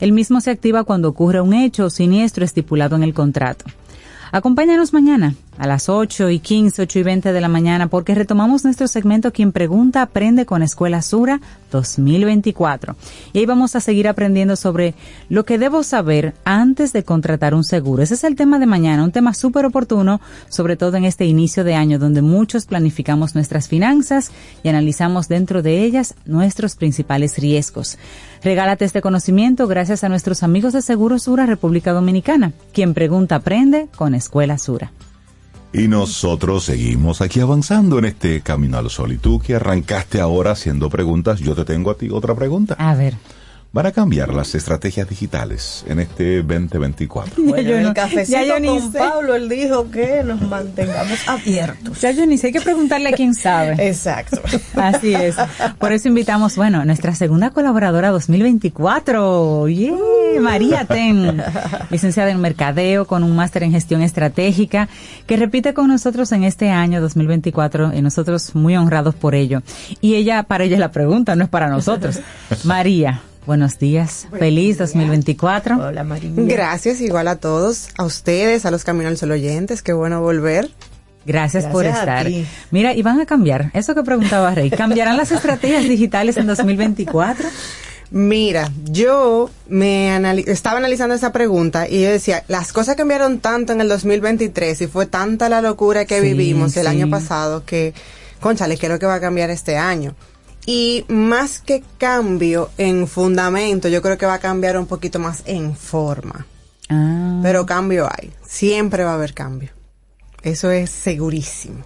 El mismo se activa cuando ocurre un hecho o siniestro estipulado en el contrato. Acompáñanos mañana a las 8 y 15, 8 y 20 de la mañana porque retomamos nuestro segmento Quien Pregunta Aprende con Escuela Sura 2024. Y ahí vamos a seguir aprendiendo sobre lo que debo saber antes de contratar un seguro. Ese es el tema de mañana, un tema súper oportuno, sobre todo en este inicio de año donde muchos planificamos nuestras finanzas y analizamos dentro de ellas nuestros principales riesgos. Regálate este conocimiento gracias a nuestros amigos de Seguro Sura República Dominicana. Quien pregunta aprende con Escuela Sura. Y nosotros seguimos aquí avanzando en este camino al sol. Y tú que arrancaste ahora haciendo preguntas, yo te tengo a ti otra pregunta. A ver van a cambiar las estrategias digitales en este 2024. Bueno, yo el cafecito ya yo con Pablo, él dijo que nos mantengamos abiertos. Ya yo ni sé, hay que preguntarle a quién sabe. Exacto. Así es. Por eso invitamos, bueno, nuestra segunda colaboradora 2024, yeah, María Ten, licenciada en Mercadeo con un máster en Gestión Estratégica, que repite con nosotros en este año 2024 y nosotros muy honrados por ello. Y ella, para ella la pregunta, no es para nosotros. María, Buenos días, feliz 2024. Hola María. Gracias, igual a todos, a ustedes, a los Camino al Sol oyentes, qué bueno volver. Gracias, por estar. Mira, y van a cambiar, eso que preguntaba Rey, ¿cambiarán las estrategias digitales en 2024? Mira, yo me estaba analizando esa pregunta y yo decía, las cosas cambiaron tanto en el 2023 y fue tanta la locura que vivimos el año pasado que, conchale, creo que va a cambiar este año. Y más que cambio en fundamento, yo creo que va a cambiar un poquito más en forma. Ah. Pero cambio hay. Siempre va a haber cambio. Eso es segurísimo.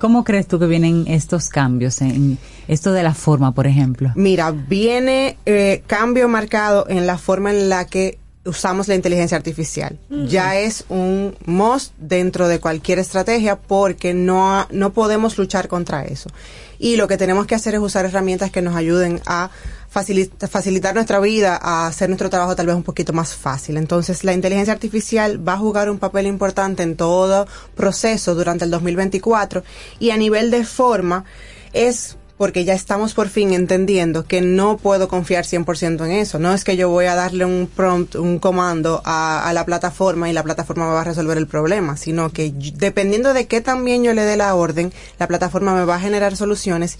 ¿Cómo crees tú que vienen estos cambios en esto de la forma, por ejemplo? Mira, viene eh, cambio marcado en la forma en la que usamos la inteligencia artificial. Ya es un must dentro de cualquier estrategia porque no, no podemos luchar contra eso y lo que tenemos que hacer es usar herramientas que nos ayuden a facilitar, nuestra vida, a hacer nuestro trabajo tal vez un poquito más fácil. Entonces, la inteligencia artificial va a jugar un papel importante en todo proceso durante el 2024 y a nivel de forma es porque ya estamos por fin entendiendo que no puedo confiar 100% en eso. No es que yo voy a darle un prompt, un comando a, la plataforma y la plataforma me va a resolver el problema, sino que dependiendo de qué también yo le dé la orden, la plataforma me va a generar soluciones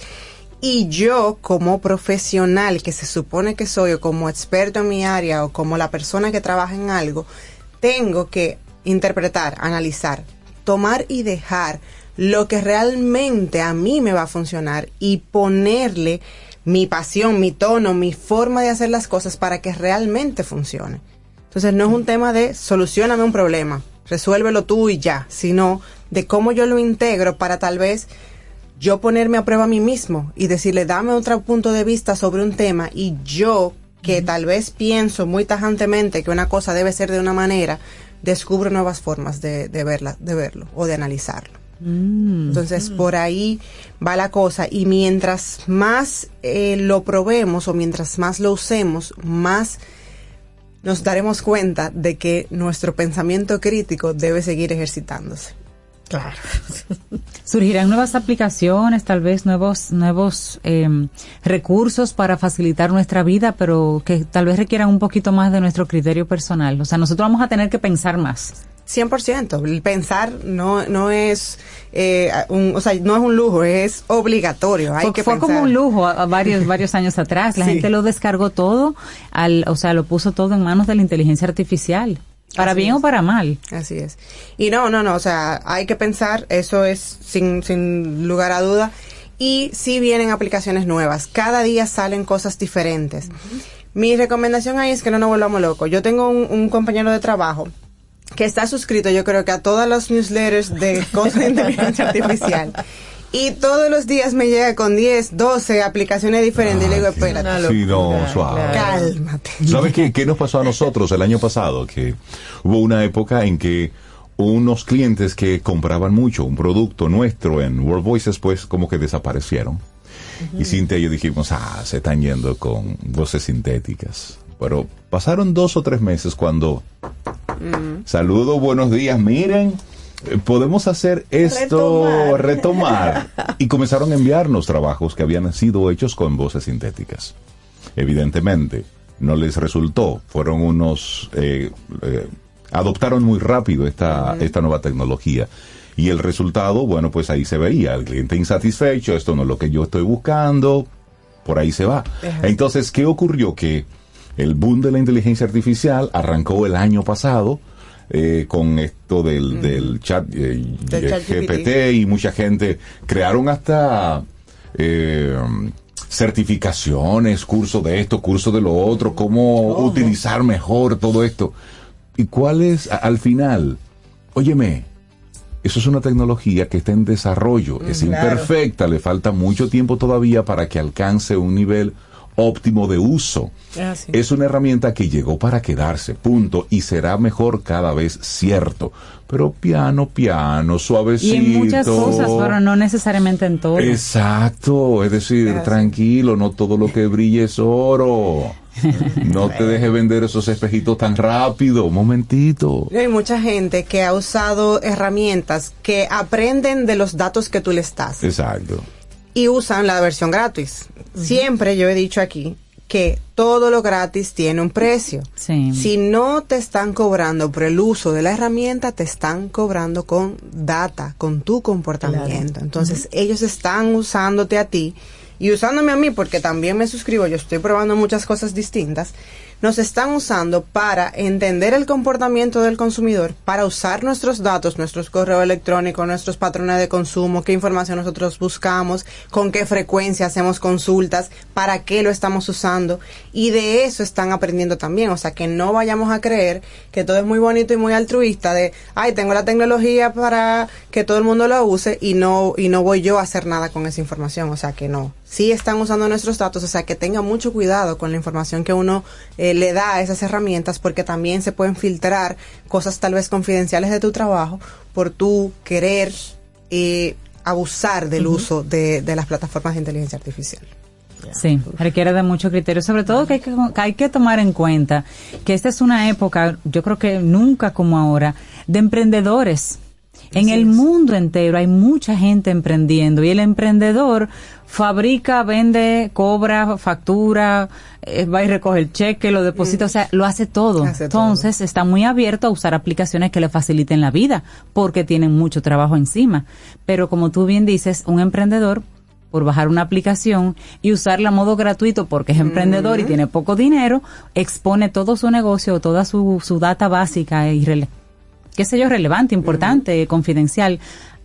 y yo como profesional que se supone que soy o como experto en mi área o como la persona que trabaja en algo, tengo que interpretar, analizar, tomar y dejar lo que realmente a mí me va a funcionar y ponerle mi pasión, mi tono, mi forma de hacer las cosas para que realmente funcione. Entonces no es un tema de solucioname un problema, resuélvelo tú y ya, sino de cómo yo lo integro para tal vez yo ponerme a prueba a mí mismo y decirle dame otro punto de vista sobre un tema y yo que tal vez pienso muy tajantemente que una cosa debe ser de una manera, descubro nuevas formas de, de verla, de verlo o de analizarlo. Mm. Entonces, por ahí va la cosa. Y mientras más eh, lo probemos o mientras más lo usemos, más nos daremos cuenta de que nuestro pensamiento crítico debe seguir ejercitándose. Claro. Surgirán nuevas aplicaciones, tal vez nuevos nuevos em, recursos para facilitar nuestra vida, pero que tal vez requieran un poquito más de nuestro criterio personal. O sea, nosotros vamos a tener que pensar más. 100%. El pensar no, no es eh, un, o sea, no es un lujo, es obligatorio. Hay fue, que fue como un lujo a, varios varios años atrás. La gente lo descargó todo, al, o sea, lo puso todo en manos de la inteligencia artificial. Para bien o para mal. Así es. Y no, no, no, o sea, hay que pensar, eso es sin, sin lugar a duda. Y sí vienen aplicaciones nuevas. Cada día salen cosas diferentes. Mi recomendación ahí es que no nos volvamos locos. Yo tengo un, un compañero de trabajo que está suscrito yo creo que a todas los newsletters de cosas de inteligencia artificial. Y todos los días me llega con 10, 12 aplicaciones diferentes y le digo, espérate. Sí, no, suave. Cálmate. ¿Sabes qué, qué nos pasó a nosotros el año pasado? Que hubo una época en que unos clientes que compraban mucho un producto nuestro en World Voices, pues como que desaparecieron. Y Cintia y yo dijimos, ah, se están yendo con voces sintéticas. Pero pasaron dos o tres meses cuando Saludos, buenos días. Miren, eh, podemos hacer esto, retomar. Y comenzaron a enviarnos trabajos que habían sido hechos con voces sintéticas. Evidentemente, no les resultó. Fueron unos... Eh, eh, adoptaron muy rápido esta, esta nueva tecnología. Y el resultado, bueno, pues ahí se veía, el cliente insatisfecho, esto no es lo que yo estoy buscando, por ahí se va. Entonces, ¿qué ocurrió? Que el boom de la inteligencia artificial arrancó el año pasado eh, con esto del, del chat, eh, GPT y mucha gente crearon hasta eh, certificaciones, cursos de esto, cursos de lo otro, cómo oh, utilizar mejor todo esto. ¿Y cuál es al final? Óyeme, eso es una tecnología que está en desarrollo, es mm, imperfecta, le falta mucho tiempo todavía para que alcance un nivel óptimo de uso. Ah, es una herramienta que llegó para quedarse, punto, y será mejor cada vez cierto. Pero piano, piano, suavecito. Y en muchas cosas, pero no necesariamente en todo. Exacto, es decir, tranquilo, no todo lo que brille es oro. No te dejes vender esos espejitos tan rápido, un momentito. Hay mucha gente que ha usado herramientas que aprenden de los datos que tú le estás. Exacto y usan la versión gratis. Siempre yo he dicho aquí que todo lo gratis tiene un precio. Si no te están cobrando por el uso de la herramienta, te están cobrando con data, con tu comportamiento. Entonces, ellos están usándote a ti y usándome a mí porque también me suscribo, yo estoy probando muchas cosas distintas nos están usando para entender el comportamiento del consumidor, para usar nuestros datos, nuestros correos electrónicos, nuestros patrones de consumo, qué información nosotros buscamos, con qué frecuencia hacemos consultas, para qué lo estamos usando. Y de eso están aprendiendo también. O sea, que no vayamos a creer que todo es muy bonito y muy altruista de, ay, tengo la tecnología para que todo el mundo la use y no, y no voy yo a hacer nada con esa información. O sea, que no sí están usando nuestros datos, o sea que tenga mucho cuidado con la información que uno eh, le da a esas herramientas porque también se pueden filtrar cosas tal vez confidenciales de tu trabajo por tu querer eh, abusar del uso de, las plataformas de inteligencia artificial. Sí, requiere de mucho criterio, sobre todo que hay que, que hay que tomar en cuenta que esta es una época, yo creo que nunca como ahora, de emprendedores. En el mundo entero hay mucha gente emprendiendo y el emprendedor fabrica, vende, cobra, factura, eh, va y recoge el cheque, lo deposita, o sea, lo hace todo. Entonces está muy abierto a usar aplicaciones que le faciliten la vida porque tienen mucho trabajo encima. Pero como tú bien dices, un emprendedor por bajar una aplicación y usarla a modo gratuito porque es emprendedor y tiene poco dinero, expone todo su negocio, toda su, su data básica y qué sé yo, relevante, importante, confidencial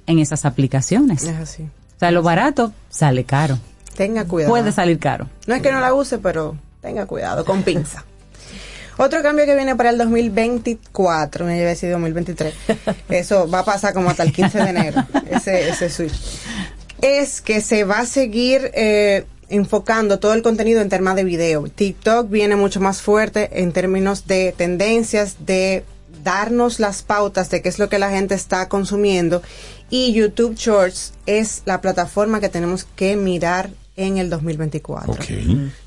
en esas aplicaciones. Es así. Sea, lo barato sale caro. Tenga cuidado. Puede salir caro. No es que no la use, pero tenga cuidado, con pinza. Otro cambio que viene para el 2024, me a decir 2023, eso va a pasar como hasta el 15 de enero, ese, ese switch, es que se va a seguir eh, enfocando todo el contenido en temas de video. TikTok viene mucho más fuerte en términos de tendencias, de darnos las pautas de qué es lo que la gente está consumiendo y YouTube Shorts es la plataforma que tenemos que mirar en el 2024.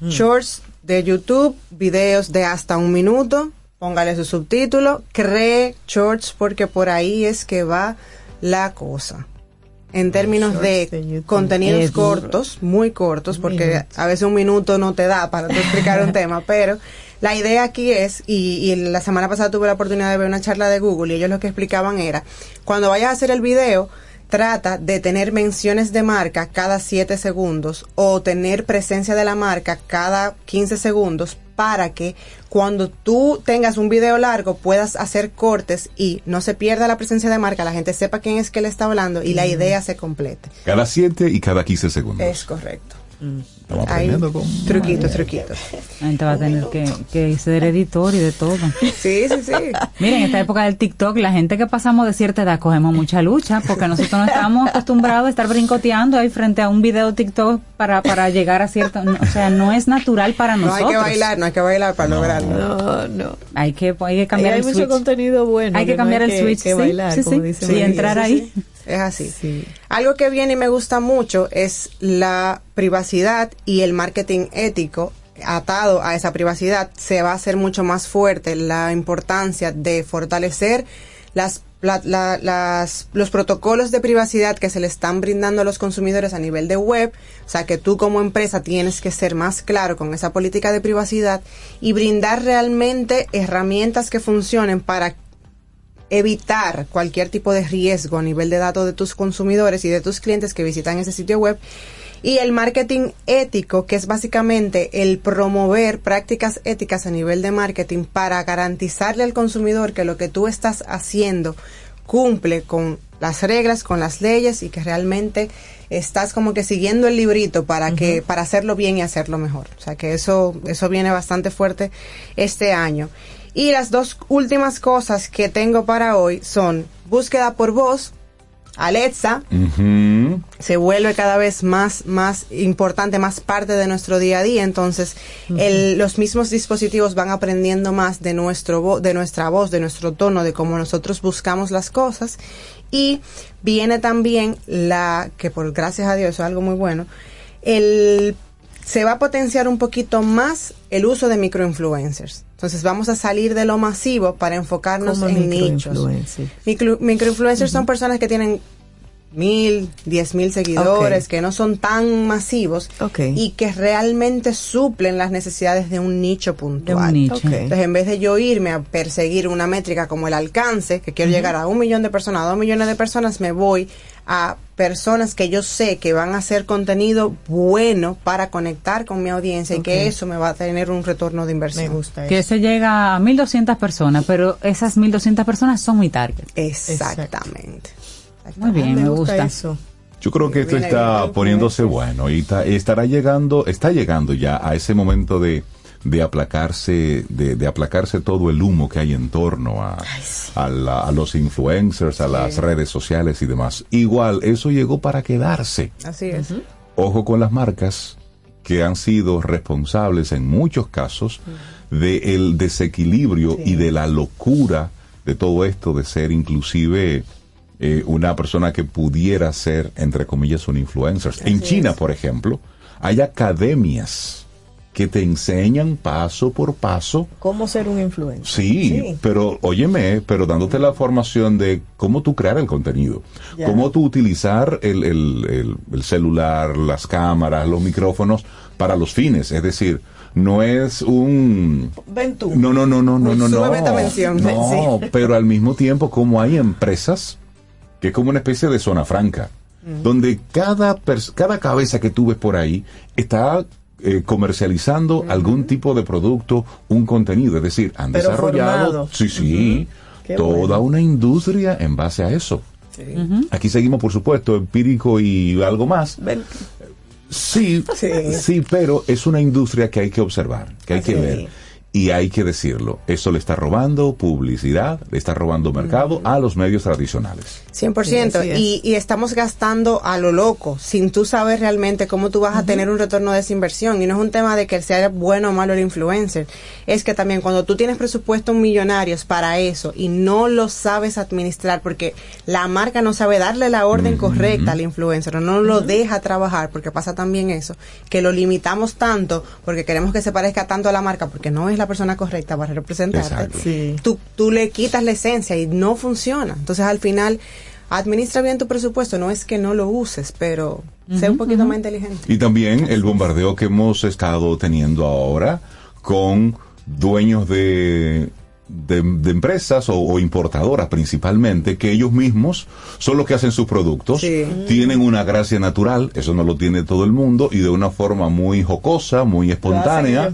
Shorts de YouTube, videos de hasta un minuto, póngale su subtítulo, cree Shorts porque por ahí es que va la cosa. En términos de contenidos cortos, muy cortos, porque a veces un minuto no te da para explicar un tema, pero la idea aquí es, y, y, la semana pasada tuve la oportunidad de ver una charla de Google y ellos lo que explicaban era, cuando vayas a hacer el video, trata de tener menciones de marca cada 7 segundos o tener presencia de la marca cada 15 segundos para que cuando tú tengas un video largo puedas hacer cortes y no se pierda la presencia de marca, la gente sepa quién es que le está hablando y la idea se complete. Cada 7 y cada 15 segundos. Es correcto. Mm. Estamos aprendiendo con... Truquitos, truquitos. La gente va a tener que, que ser editor y de todo. Sí, sí, sí. Miren, en esta época del TikTok, la gente que pasamos de cierta edad cogemos mucha lucha porque nosotros no estamos acostumbrados a estar brincoteando ahí frente a un video TikTok para, para llegar a cierto... o sea, no es natural para nosotros. No hay que bailar, no hay que bailar para lograrlo. No, no. Hay que, hay que cambiar hay el mucho switch. contenido bueno. Hay que cambiar el switch, que sí, bailar, sí, como sí. dice Sí, María. entrar ahí. Es así. Sí. Algo que viene y me gusta mucho es la privacidad y el marketing ético atado a esa privacidad se va a hacer mucho más fuerte la importancia de fortalecer las, la- la- las, los protocolos de privacidad que se le están brindando a los consumidores a nivel de web, o sea que tú como empresa tienes que ser más claro con esa política de privacidad y brindar realmente herramientas que funcionen para evitar cualquier tipo de riesgo a nivel de datos de tus consumidores y de tus clientes que visitan ese sitio web. Y el marketing ético, que es básicamente el promover prácticas éticas a nivel de marketing para garantizarle al consumidor que lo que tú estás haciendo cumple con las reglas, con las leyes y que realmente estás como que siguiendo el librito para que para hacerlo bien y hacerlo mejor. O sea, que eso eso viene bastante fuerte este año. Y las dos últimas cosas que tengo para hoy son búsqueda por voz, Alexa, se vuelve cada vez más, más importante, más parte de nuestro día a día. Entonces, el- los mismos dispositivos van aprendiendo más de nuestro vo- de nuestra voz, de nuestro tono, de cómo nosotros buscamos las cosas. Y viene también la, que por gracias a Dios es algo muy bueno, el se va a potenciar un poquito más el uso de microinfluencers. Entonces vamos a salir de lo masivo para enfocarnos Como en nichos. Micro, microinfluencers son personas que tienen mil, diez mil seguidores, que no son tan masivos Ok. y que realmente suplen las necesidades de un nicho puntual. nicho. Ok. Entonces, en vez de yo irme a perseguir una métrica como el alcance, que quiero llegar a un millón de personas, a dos millones de personas, me voy a personas que yo sé que van a hacer contenido bueno para conectar con mi audiencia y que eso me va a tener un retorno de inversión. Me gusta Que eso. se llega a 1200 personas, pero esas 1200 personas son mi target. Exactamente. Muy bien, me gusta. eso. Yo creo que esto está poniéndose bueno y ta- estará llegando, está llegando ya a ese momento de, de aplacarse, de, de aplacarse todo el humo que hay en torno a, a, la- a los influencers, a las redes sociales y demás. Igual, eso llegó para quedarse. Así es. Ojo con las marcas que han sido responsables en muchos casos del desequilibrio y de la locura de todo esto de ser inclusive eh, una persona que pudiera ser, entre comillas, un influencer. en China, por ejemplo, hay academias que te enseñan paso por paso ¿Cómo ser un influencer? Sí, pero óyeme, pero dándote la formación de cómo tú crear el contenido, Ya. cómo tú utilizar el, el- el- el celular, las cámaras, los micrófonos para los fines. Es decir, no es un... Ven tú. No, no, no, no, no, Un no, no. No, pero al mismo tiempo como hay empresas que es como una especie de zona franca, donde cada, cada cabeza que tú ves por ahí está eh, comercializando algún tipo de producto, un contenido, es decir, han Pero desarrollado, formado. sí, sí, toda bueno. una industria en base a eso. Aquí seguimos, por supuesto, empírico y algo más. Ven. Sí, Sí. sí, pero es una industria que hay que observar, que hay que ver. Y hay que decirlo, eso le está robando publicidad, le está robando mercado a los medios tradicionales. 100%. Sí, y, y estamos gastando a lo loco, sin tú saber realmente cómo tú vas a tener un retorno de esa inversión. Y no es un tema de que sea bueno o malo el influencer. Es que también cuando tú tienes presupuestos millonarios para eso y no lo sabes administrar, porque la marca no sabe darle la orden correcta al influencer, o no lo deja trabajar, porque pasa también eso, que lo limitamos tanto porque queremos que se parezca tanto a la marca, porque no es la persona correcta para representarte Exacto. Sí. tú, tú le quitas la esencia y no funciona. Entonces al final administra bien tu presupuesto, no es que no lo uses, pero sea un poquito más inteligente. Y también el bombardeo que hemos estado teniendo ahora con dueños de de, empresas o, importadoras principalmente, que ellos mismos son los que hacen sus productos, tienen una gracia natural, eso no lo tiene todo el mundo, y de una forma muy jocosa, muy espontánea,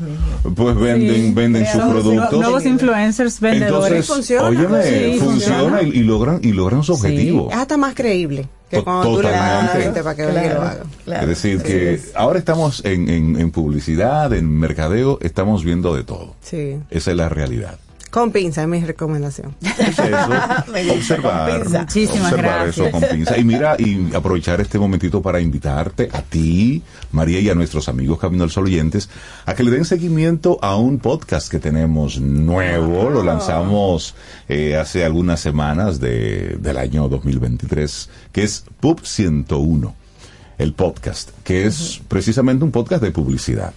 pues venden, venden sus productos. Nuevos influencers, vendedores. Entonces, funciona, y, logran, y logran su objetivo. Es hasta más creíble. Que cuando tú le das para que lo haga. es decir, que ahora estamos en, en, publicidad, en mercadeo, estamos viendo de todo. Esa es la realidad. Con pinza es mi recomendación. observar, Muchísimas gracias. eso con pinza. Y mira, y aprovechar este momentito para invitarte a ti, María, y a nuestros amigos Camino al Sol oyentes, a que le den seguimiento a un podcast que tenemos nuevo. Lo lanzamos eh, hace algunas semanas de, del año 2023, que es Pub 101, el podcast, que es precisamente un podcast de publicidad.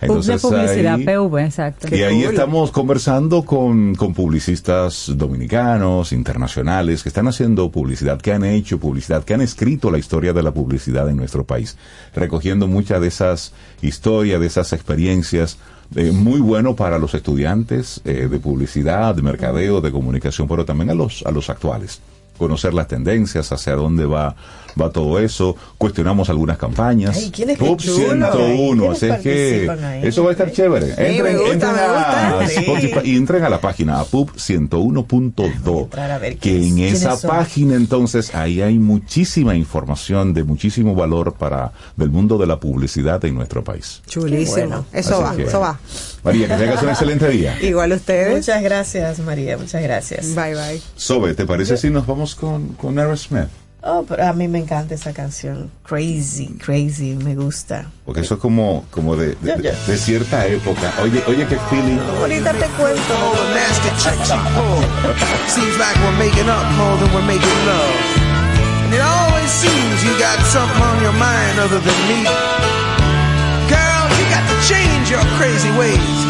Entonces, publicidad, PV, exacto. Y ahí estamos conversando con, con publicistas dominicanos, internacionales, que están haciendo publicidad, que han hecho publicidad, que han escrito la historia de la publicidad en nuestro país, recogiendo muchas de esas historias, de esas experiencias. Eh, muy bueno para los estudiantes eh, de publicidad, de mercadeo, de comunicación, pero también a los, a los actuales conocer las tendencias, hacia dónde va va todo eso, cuestionamos algunas campañas. Ay, ¿quién es Top 101, así es que eso va a estar chévere. Entren, entren a y entren a la página a pub 101.do, que en esa página entonces ahí hay muchísima información de muchísimo valor para del mundo de la publicidad en nuestro país. Chulísimo. Eso va, eso va. María, que tengas un excelente día. Igual ustedes. Muchas gracias, María. Muchas gracias. Bye, bye. Sobe, ¿te parece si nos vamos con, con Aerosmith? Oh, pero a mí me encanta esa canción. Crazy, crazy, me gusta. Porque eso es como, como de, de, de, de cierta época. Oye, oye, qué feeling. Ahorita te cuento. Seems like we're making up more than we're making love. And it always seems you got something on your mind other than me. Girl, you got to change your crazy ways.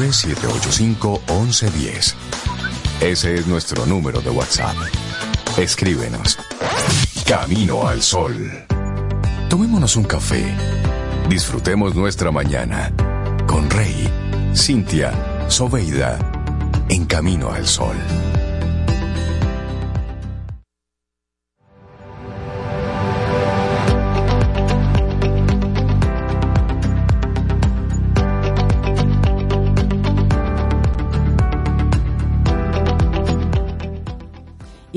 849-785-1110. Ese es nuestro número de WhatsApp. Escríbenos. Camino al Sol. Tomémonos un café. Disfrutemos nuestra mañana con Rey, Cintia, Soveida, en Camino al Sol.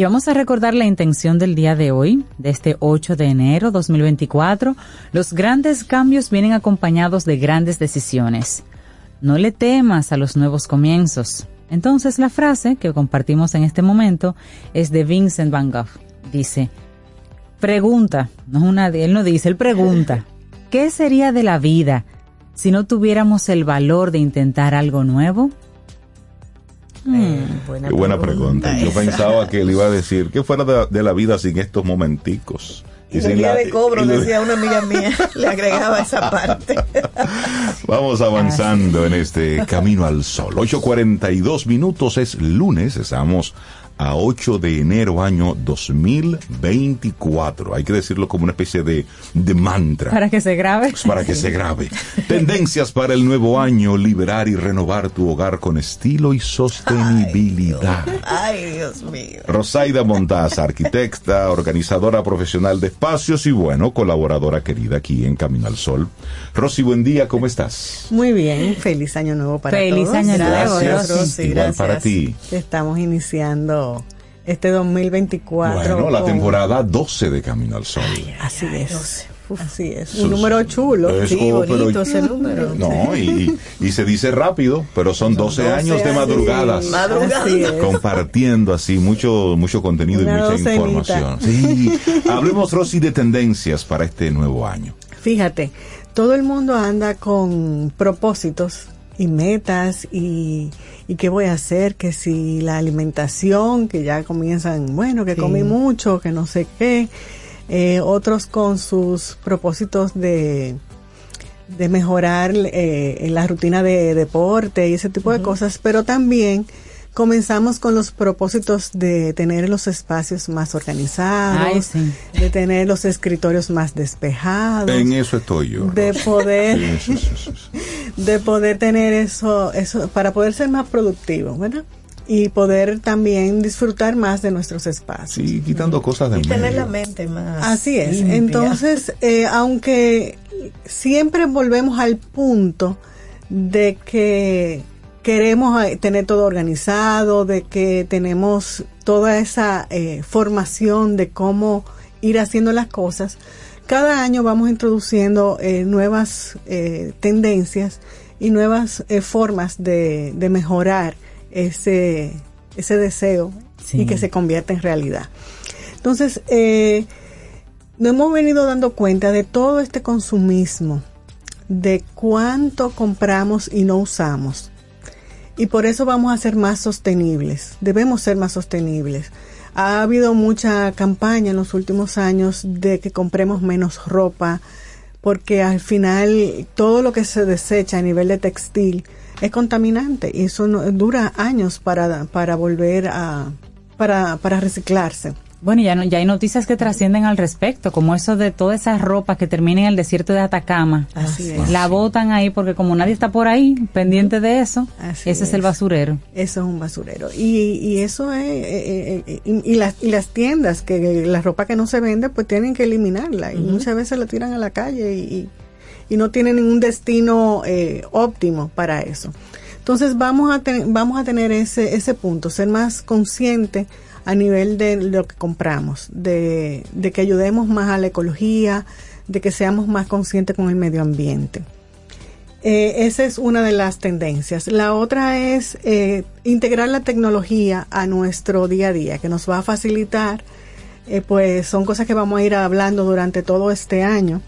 Y vamos a recordar la intención del día de hoy, de este 8 de enero 2024. Los grandes cambios vienen acompañados de grandes decisiones. No le temas a los nuevos comienzos. Entonces la frase que compartimos en este momento es de Vincent Van Gogh. Dice, pregunta, no es una, él no dice, él pregunta, ¿qué sería de la vida si no tuviéramos el valor de intentar algo nuevo? Mm. buena Qué buena pregunta. Yo pensaba que él iba a decir que fuera de, la vida sin estos momenticos. Y, sin día de cobro, decía una amiga mía, le agregaba esa parte. Vamos avanzando en este camino al sol. 8.42 minutos es lunes, estamos a 8 de enero año 2024. Hay que decirlo como una especie de, de mantra. Para que se grabe. Pues para que se grabe. Tendencias para el nuevo año, liberar y renovar tu hogar con estilo y sostenibilidad. Ay, Dios, mío. Rosaida Montaz, arquitecta, organizadora profesional de espacios y bueno, colaboradora querida aquí en Camino al Sol. Rosy, buen día, ¿cómo estás? Muy bien, feliz año nuevo para feliz todos. Feliz año nuevo, gracias, Rosy. Igual para ti. Estamos iniciando este 2024. Bueno, la temporada 12 de Camino al Sol. así es. así es. Un número chulo. sí, bonito ese número. No, y, se dice rápido, pero son, 12, años de madrugadas. Compartiendo así mucho, mucho contenido y mucha información. Sí. Hablemos, Rosy, de tendencias para este nuevo año. Fíjate, todo el mundo anda con propósitos y metas y, y qué voy a hacer, que si la alimentación, que ya comienzan, bueno, que comí mucho, que no sé qué, eh, otros con sus propósitos de, de mejorar eh, la rutina de deporte y ese tipo de cosas, pero también comenzamos con los propósitos de tener los espacios más organizados, de tener los escritorios más despejados. En eso estoy yo. De poder, de poder tener eso, eso, para poder ser más productivo, ¿verdad? Y poder también disfrutar más de nuestros espacios. Sí, quitando cosas de Y tener la mente más. Así es. Entonces, eh, aunque siempre volvemos al punto de que queremos eh, tener todo organizado, de que tenemos toda esa eh, formación de cómo ir haciendo las cosas. Cada año vamos introduciendo eh, nuevas tendencias y nuevas formas de, mejorar ese, ese deseo y que se convierta en realidad. Entonces, nos hemos venido dando cuenta de todo este consumismo, de cuánto compramos y no usamos y por eso vamos a ser más sostenibles. Debemos ser más sostenibles. Ha habido mucha campaña en los últimos años de que compremos menos ropa, porque al final todo lo que se desecha a nivel de textil es contaminante y eso dura años para, para volver a, para, para reciclarse. Bueno, ya, no, ya hay noticias que trascienden al respecto, como eso de toda esa ropa que termina en el desierto de Atacama. Así es. La botan ahí porque como nadie está por ahí pendiente de eso, ese es. el basurero. Eso es un basurero. Y, y eso es, eh, eh, eh, y, las, y las tiendas, que la ropa que no se vende, pues tienen que eliminarla. Y muchas veces la tiran a la calle y, y no tienen ningún destino óptimo para eso. Entonces vamos a, vamos a tener ese, ese punto, ser más consciente a nivel de lo que compramos, de, que ayudemos más a la ecología, de que seamos más conscientes con el medio ambiente. Eh, esa es una de las tendencias. La otra es eh, integrar la tecnología a nuestro día a día, que nos va a facilitar, eh, pues son cosas que vamos a ir hablando durante todo este año,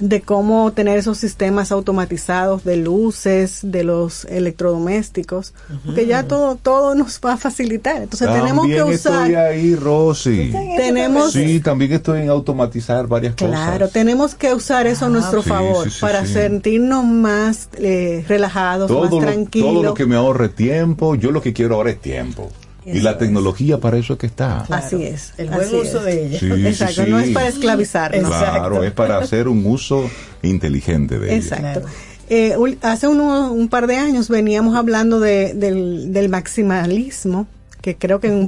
de cómo tener esos sistemas automatizados de luces, de los electrodomésticos, que ya todo todo nos va a facilitar. Entonces tenemos que usar. Estoy ahí, Rosy. Tenemos. Sí, también estoy en automatizar varias cosas. Claro, tenemos que usar eso a nuestro favor para sentirnos más eh, relajados, más tranquilos. todo lo que me ahorre tiempo, yo lo que quiero ahora es tiempo. Y la tecnología para eso es que está. Así es. El buen uso de ella. Exacto, no es para esclavizar. Claro, es para hacer un uso inteligente de ella. Exacto. Eh, hace un par de años veníamos hablando de, del, del maximalismo, que creo que en un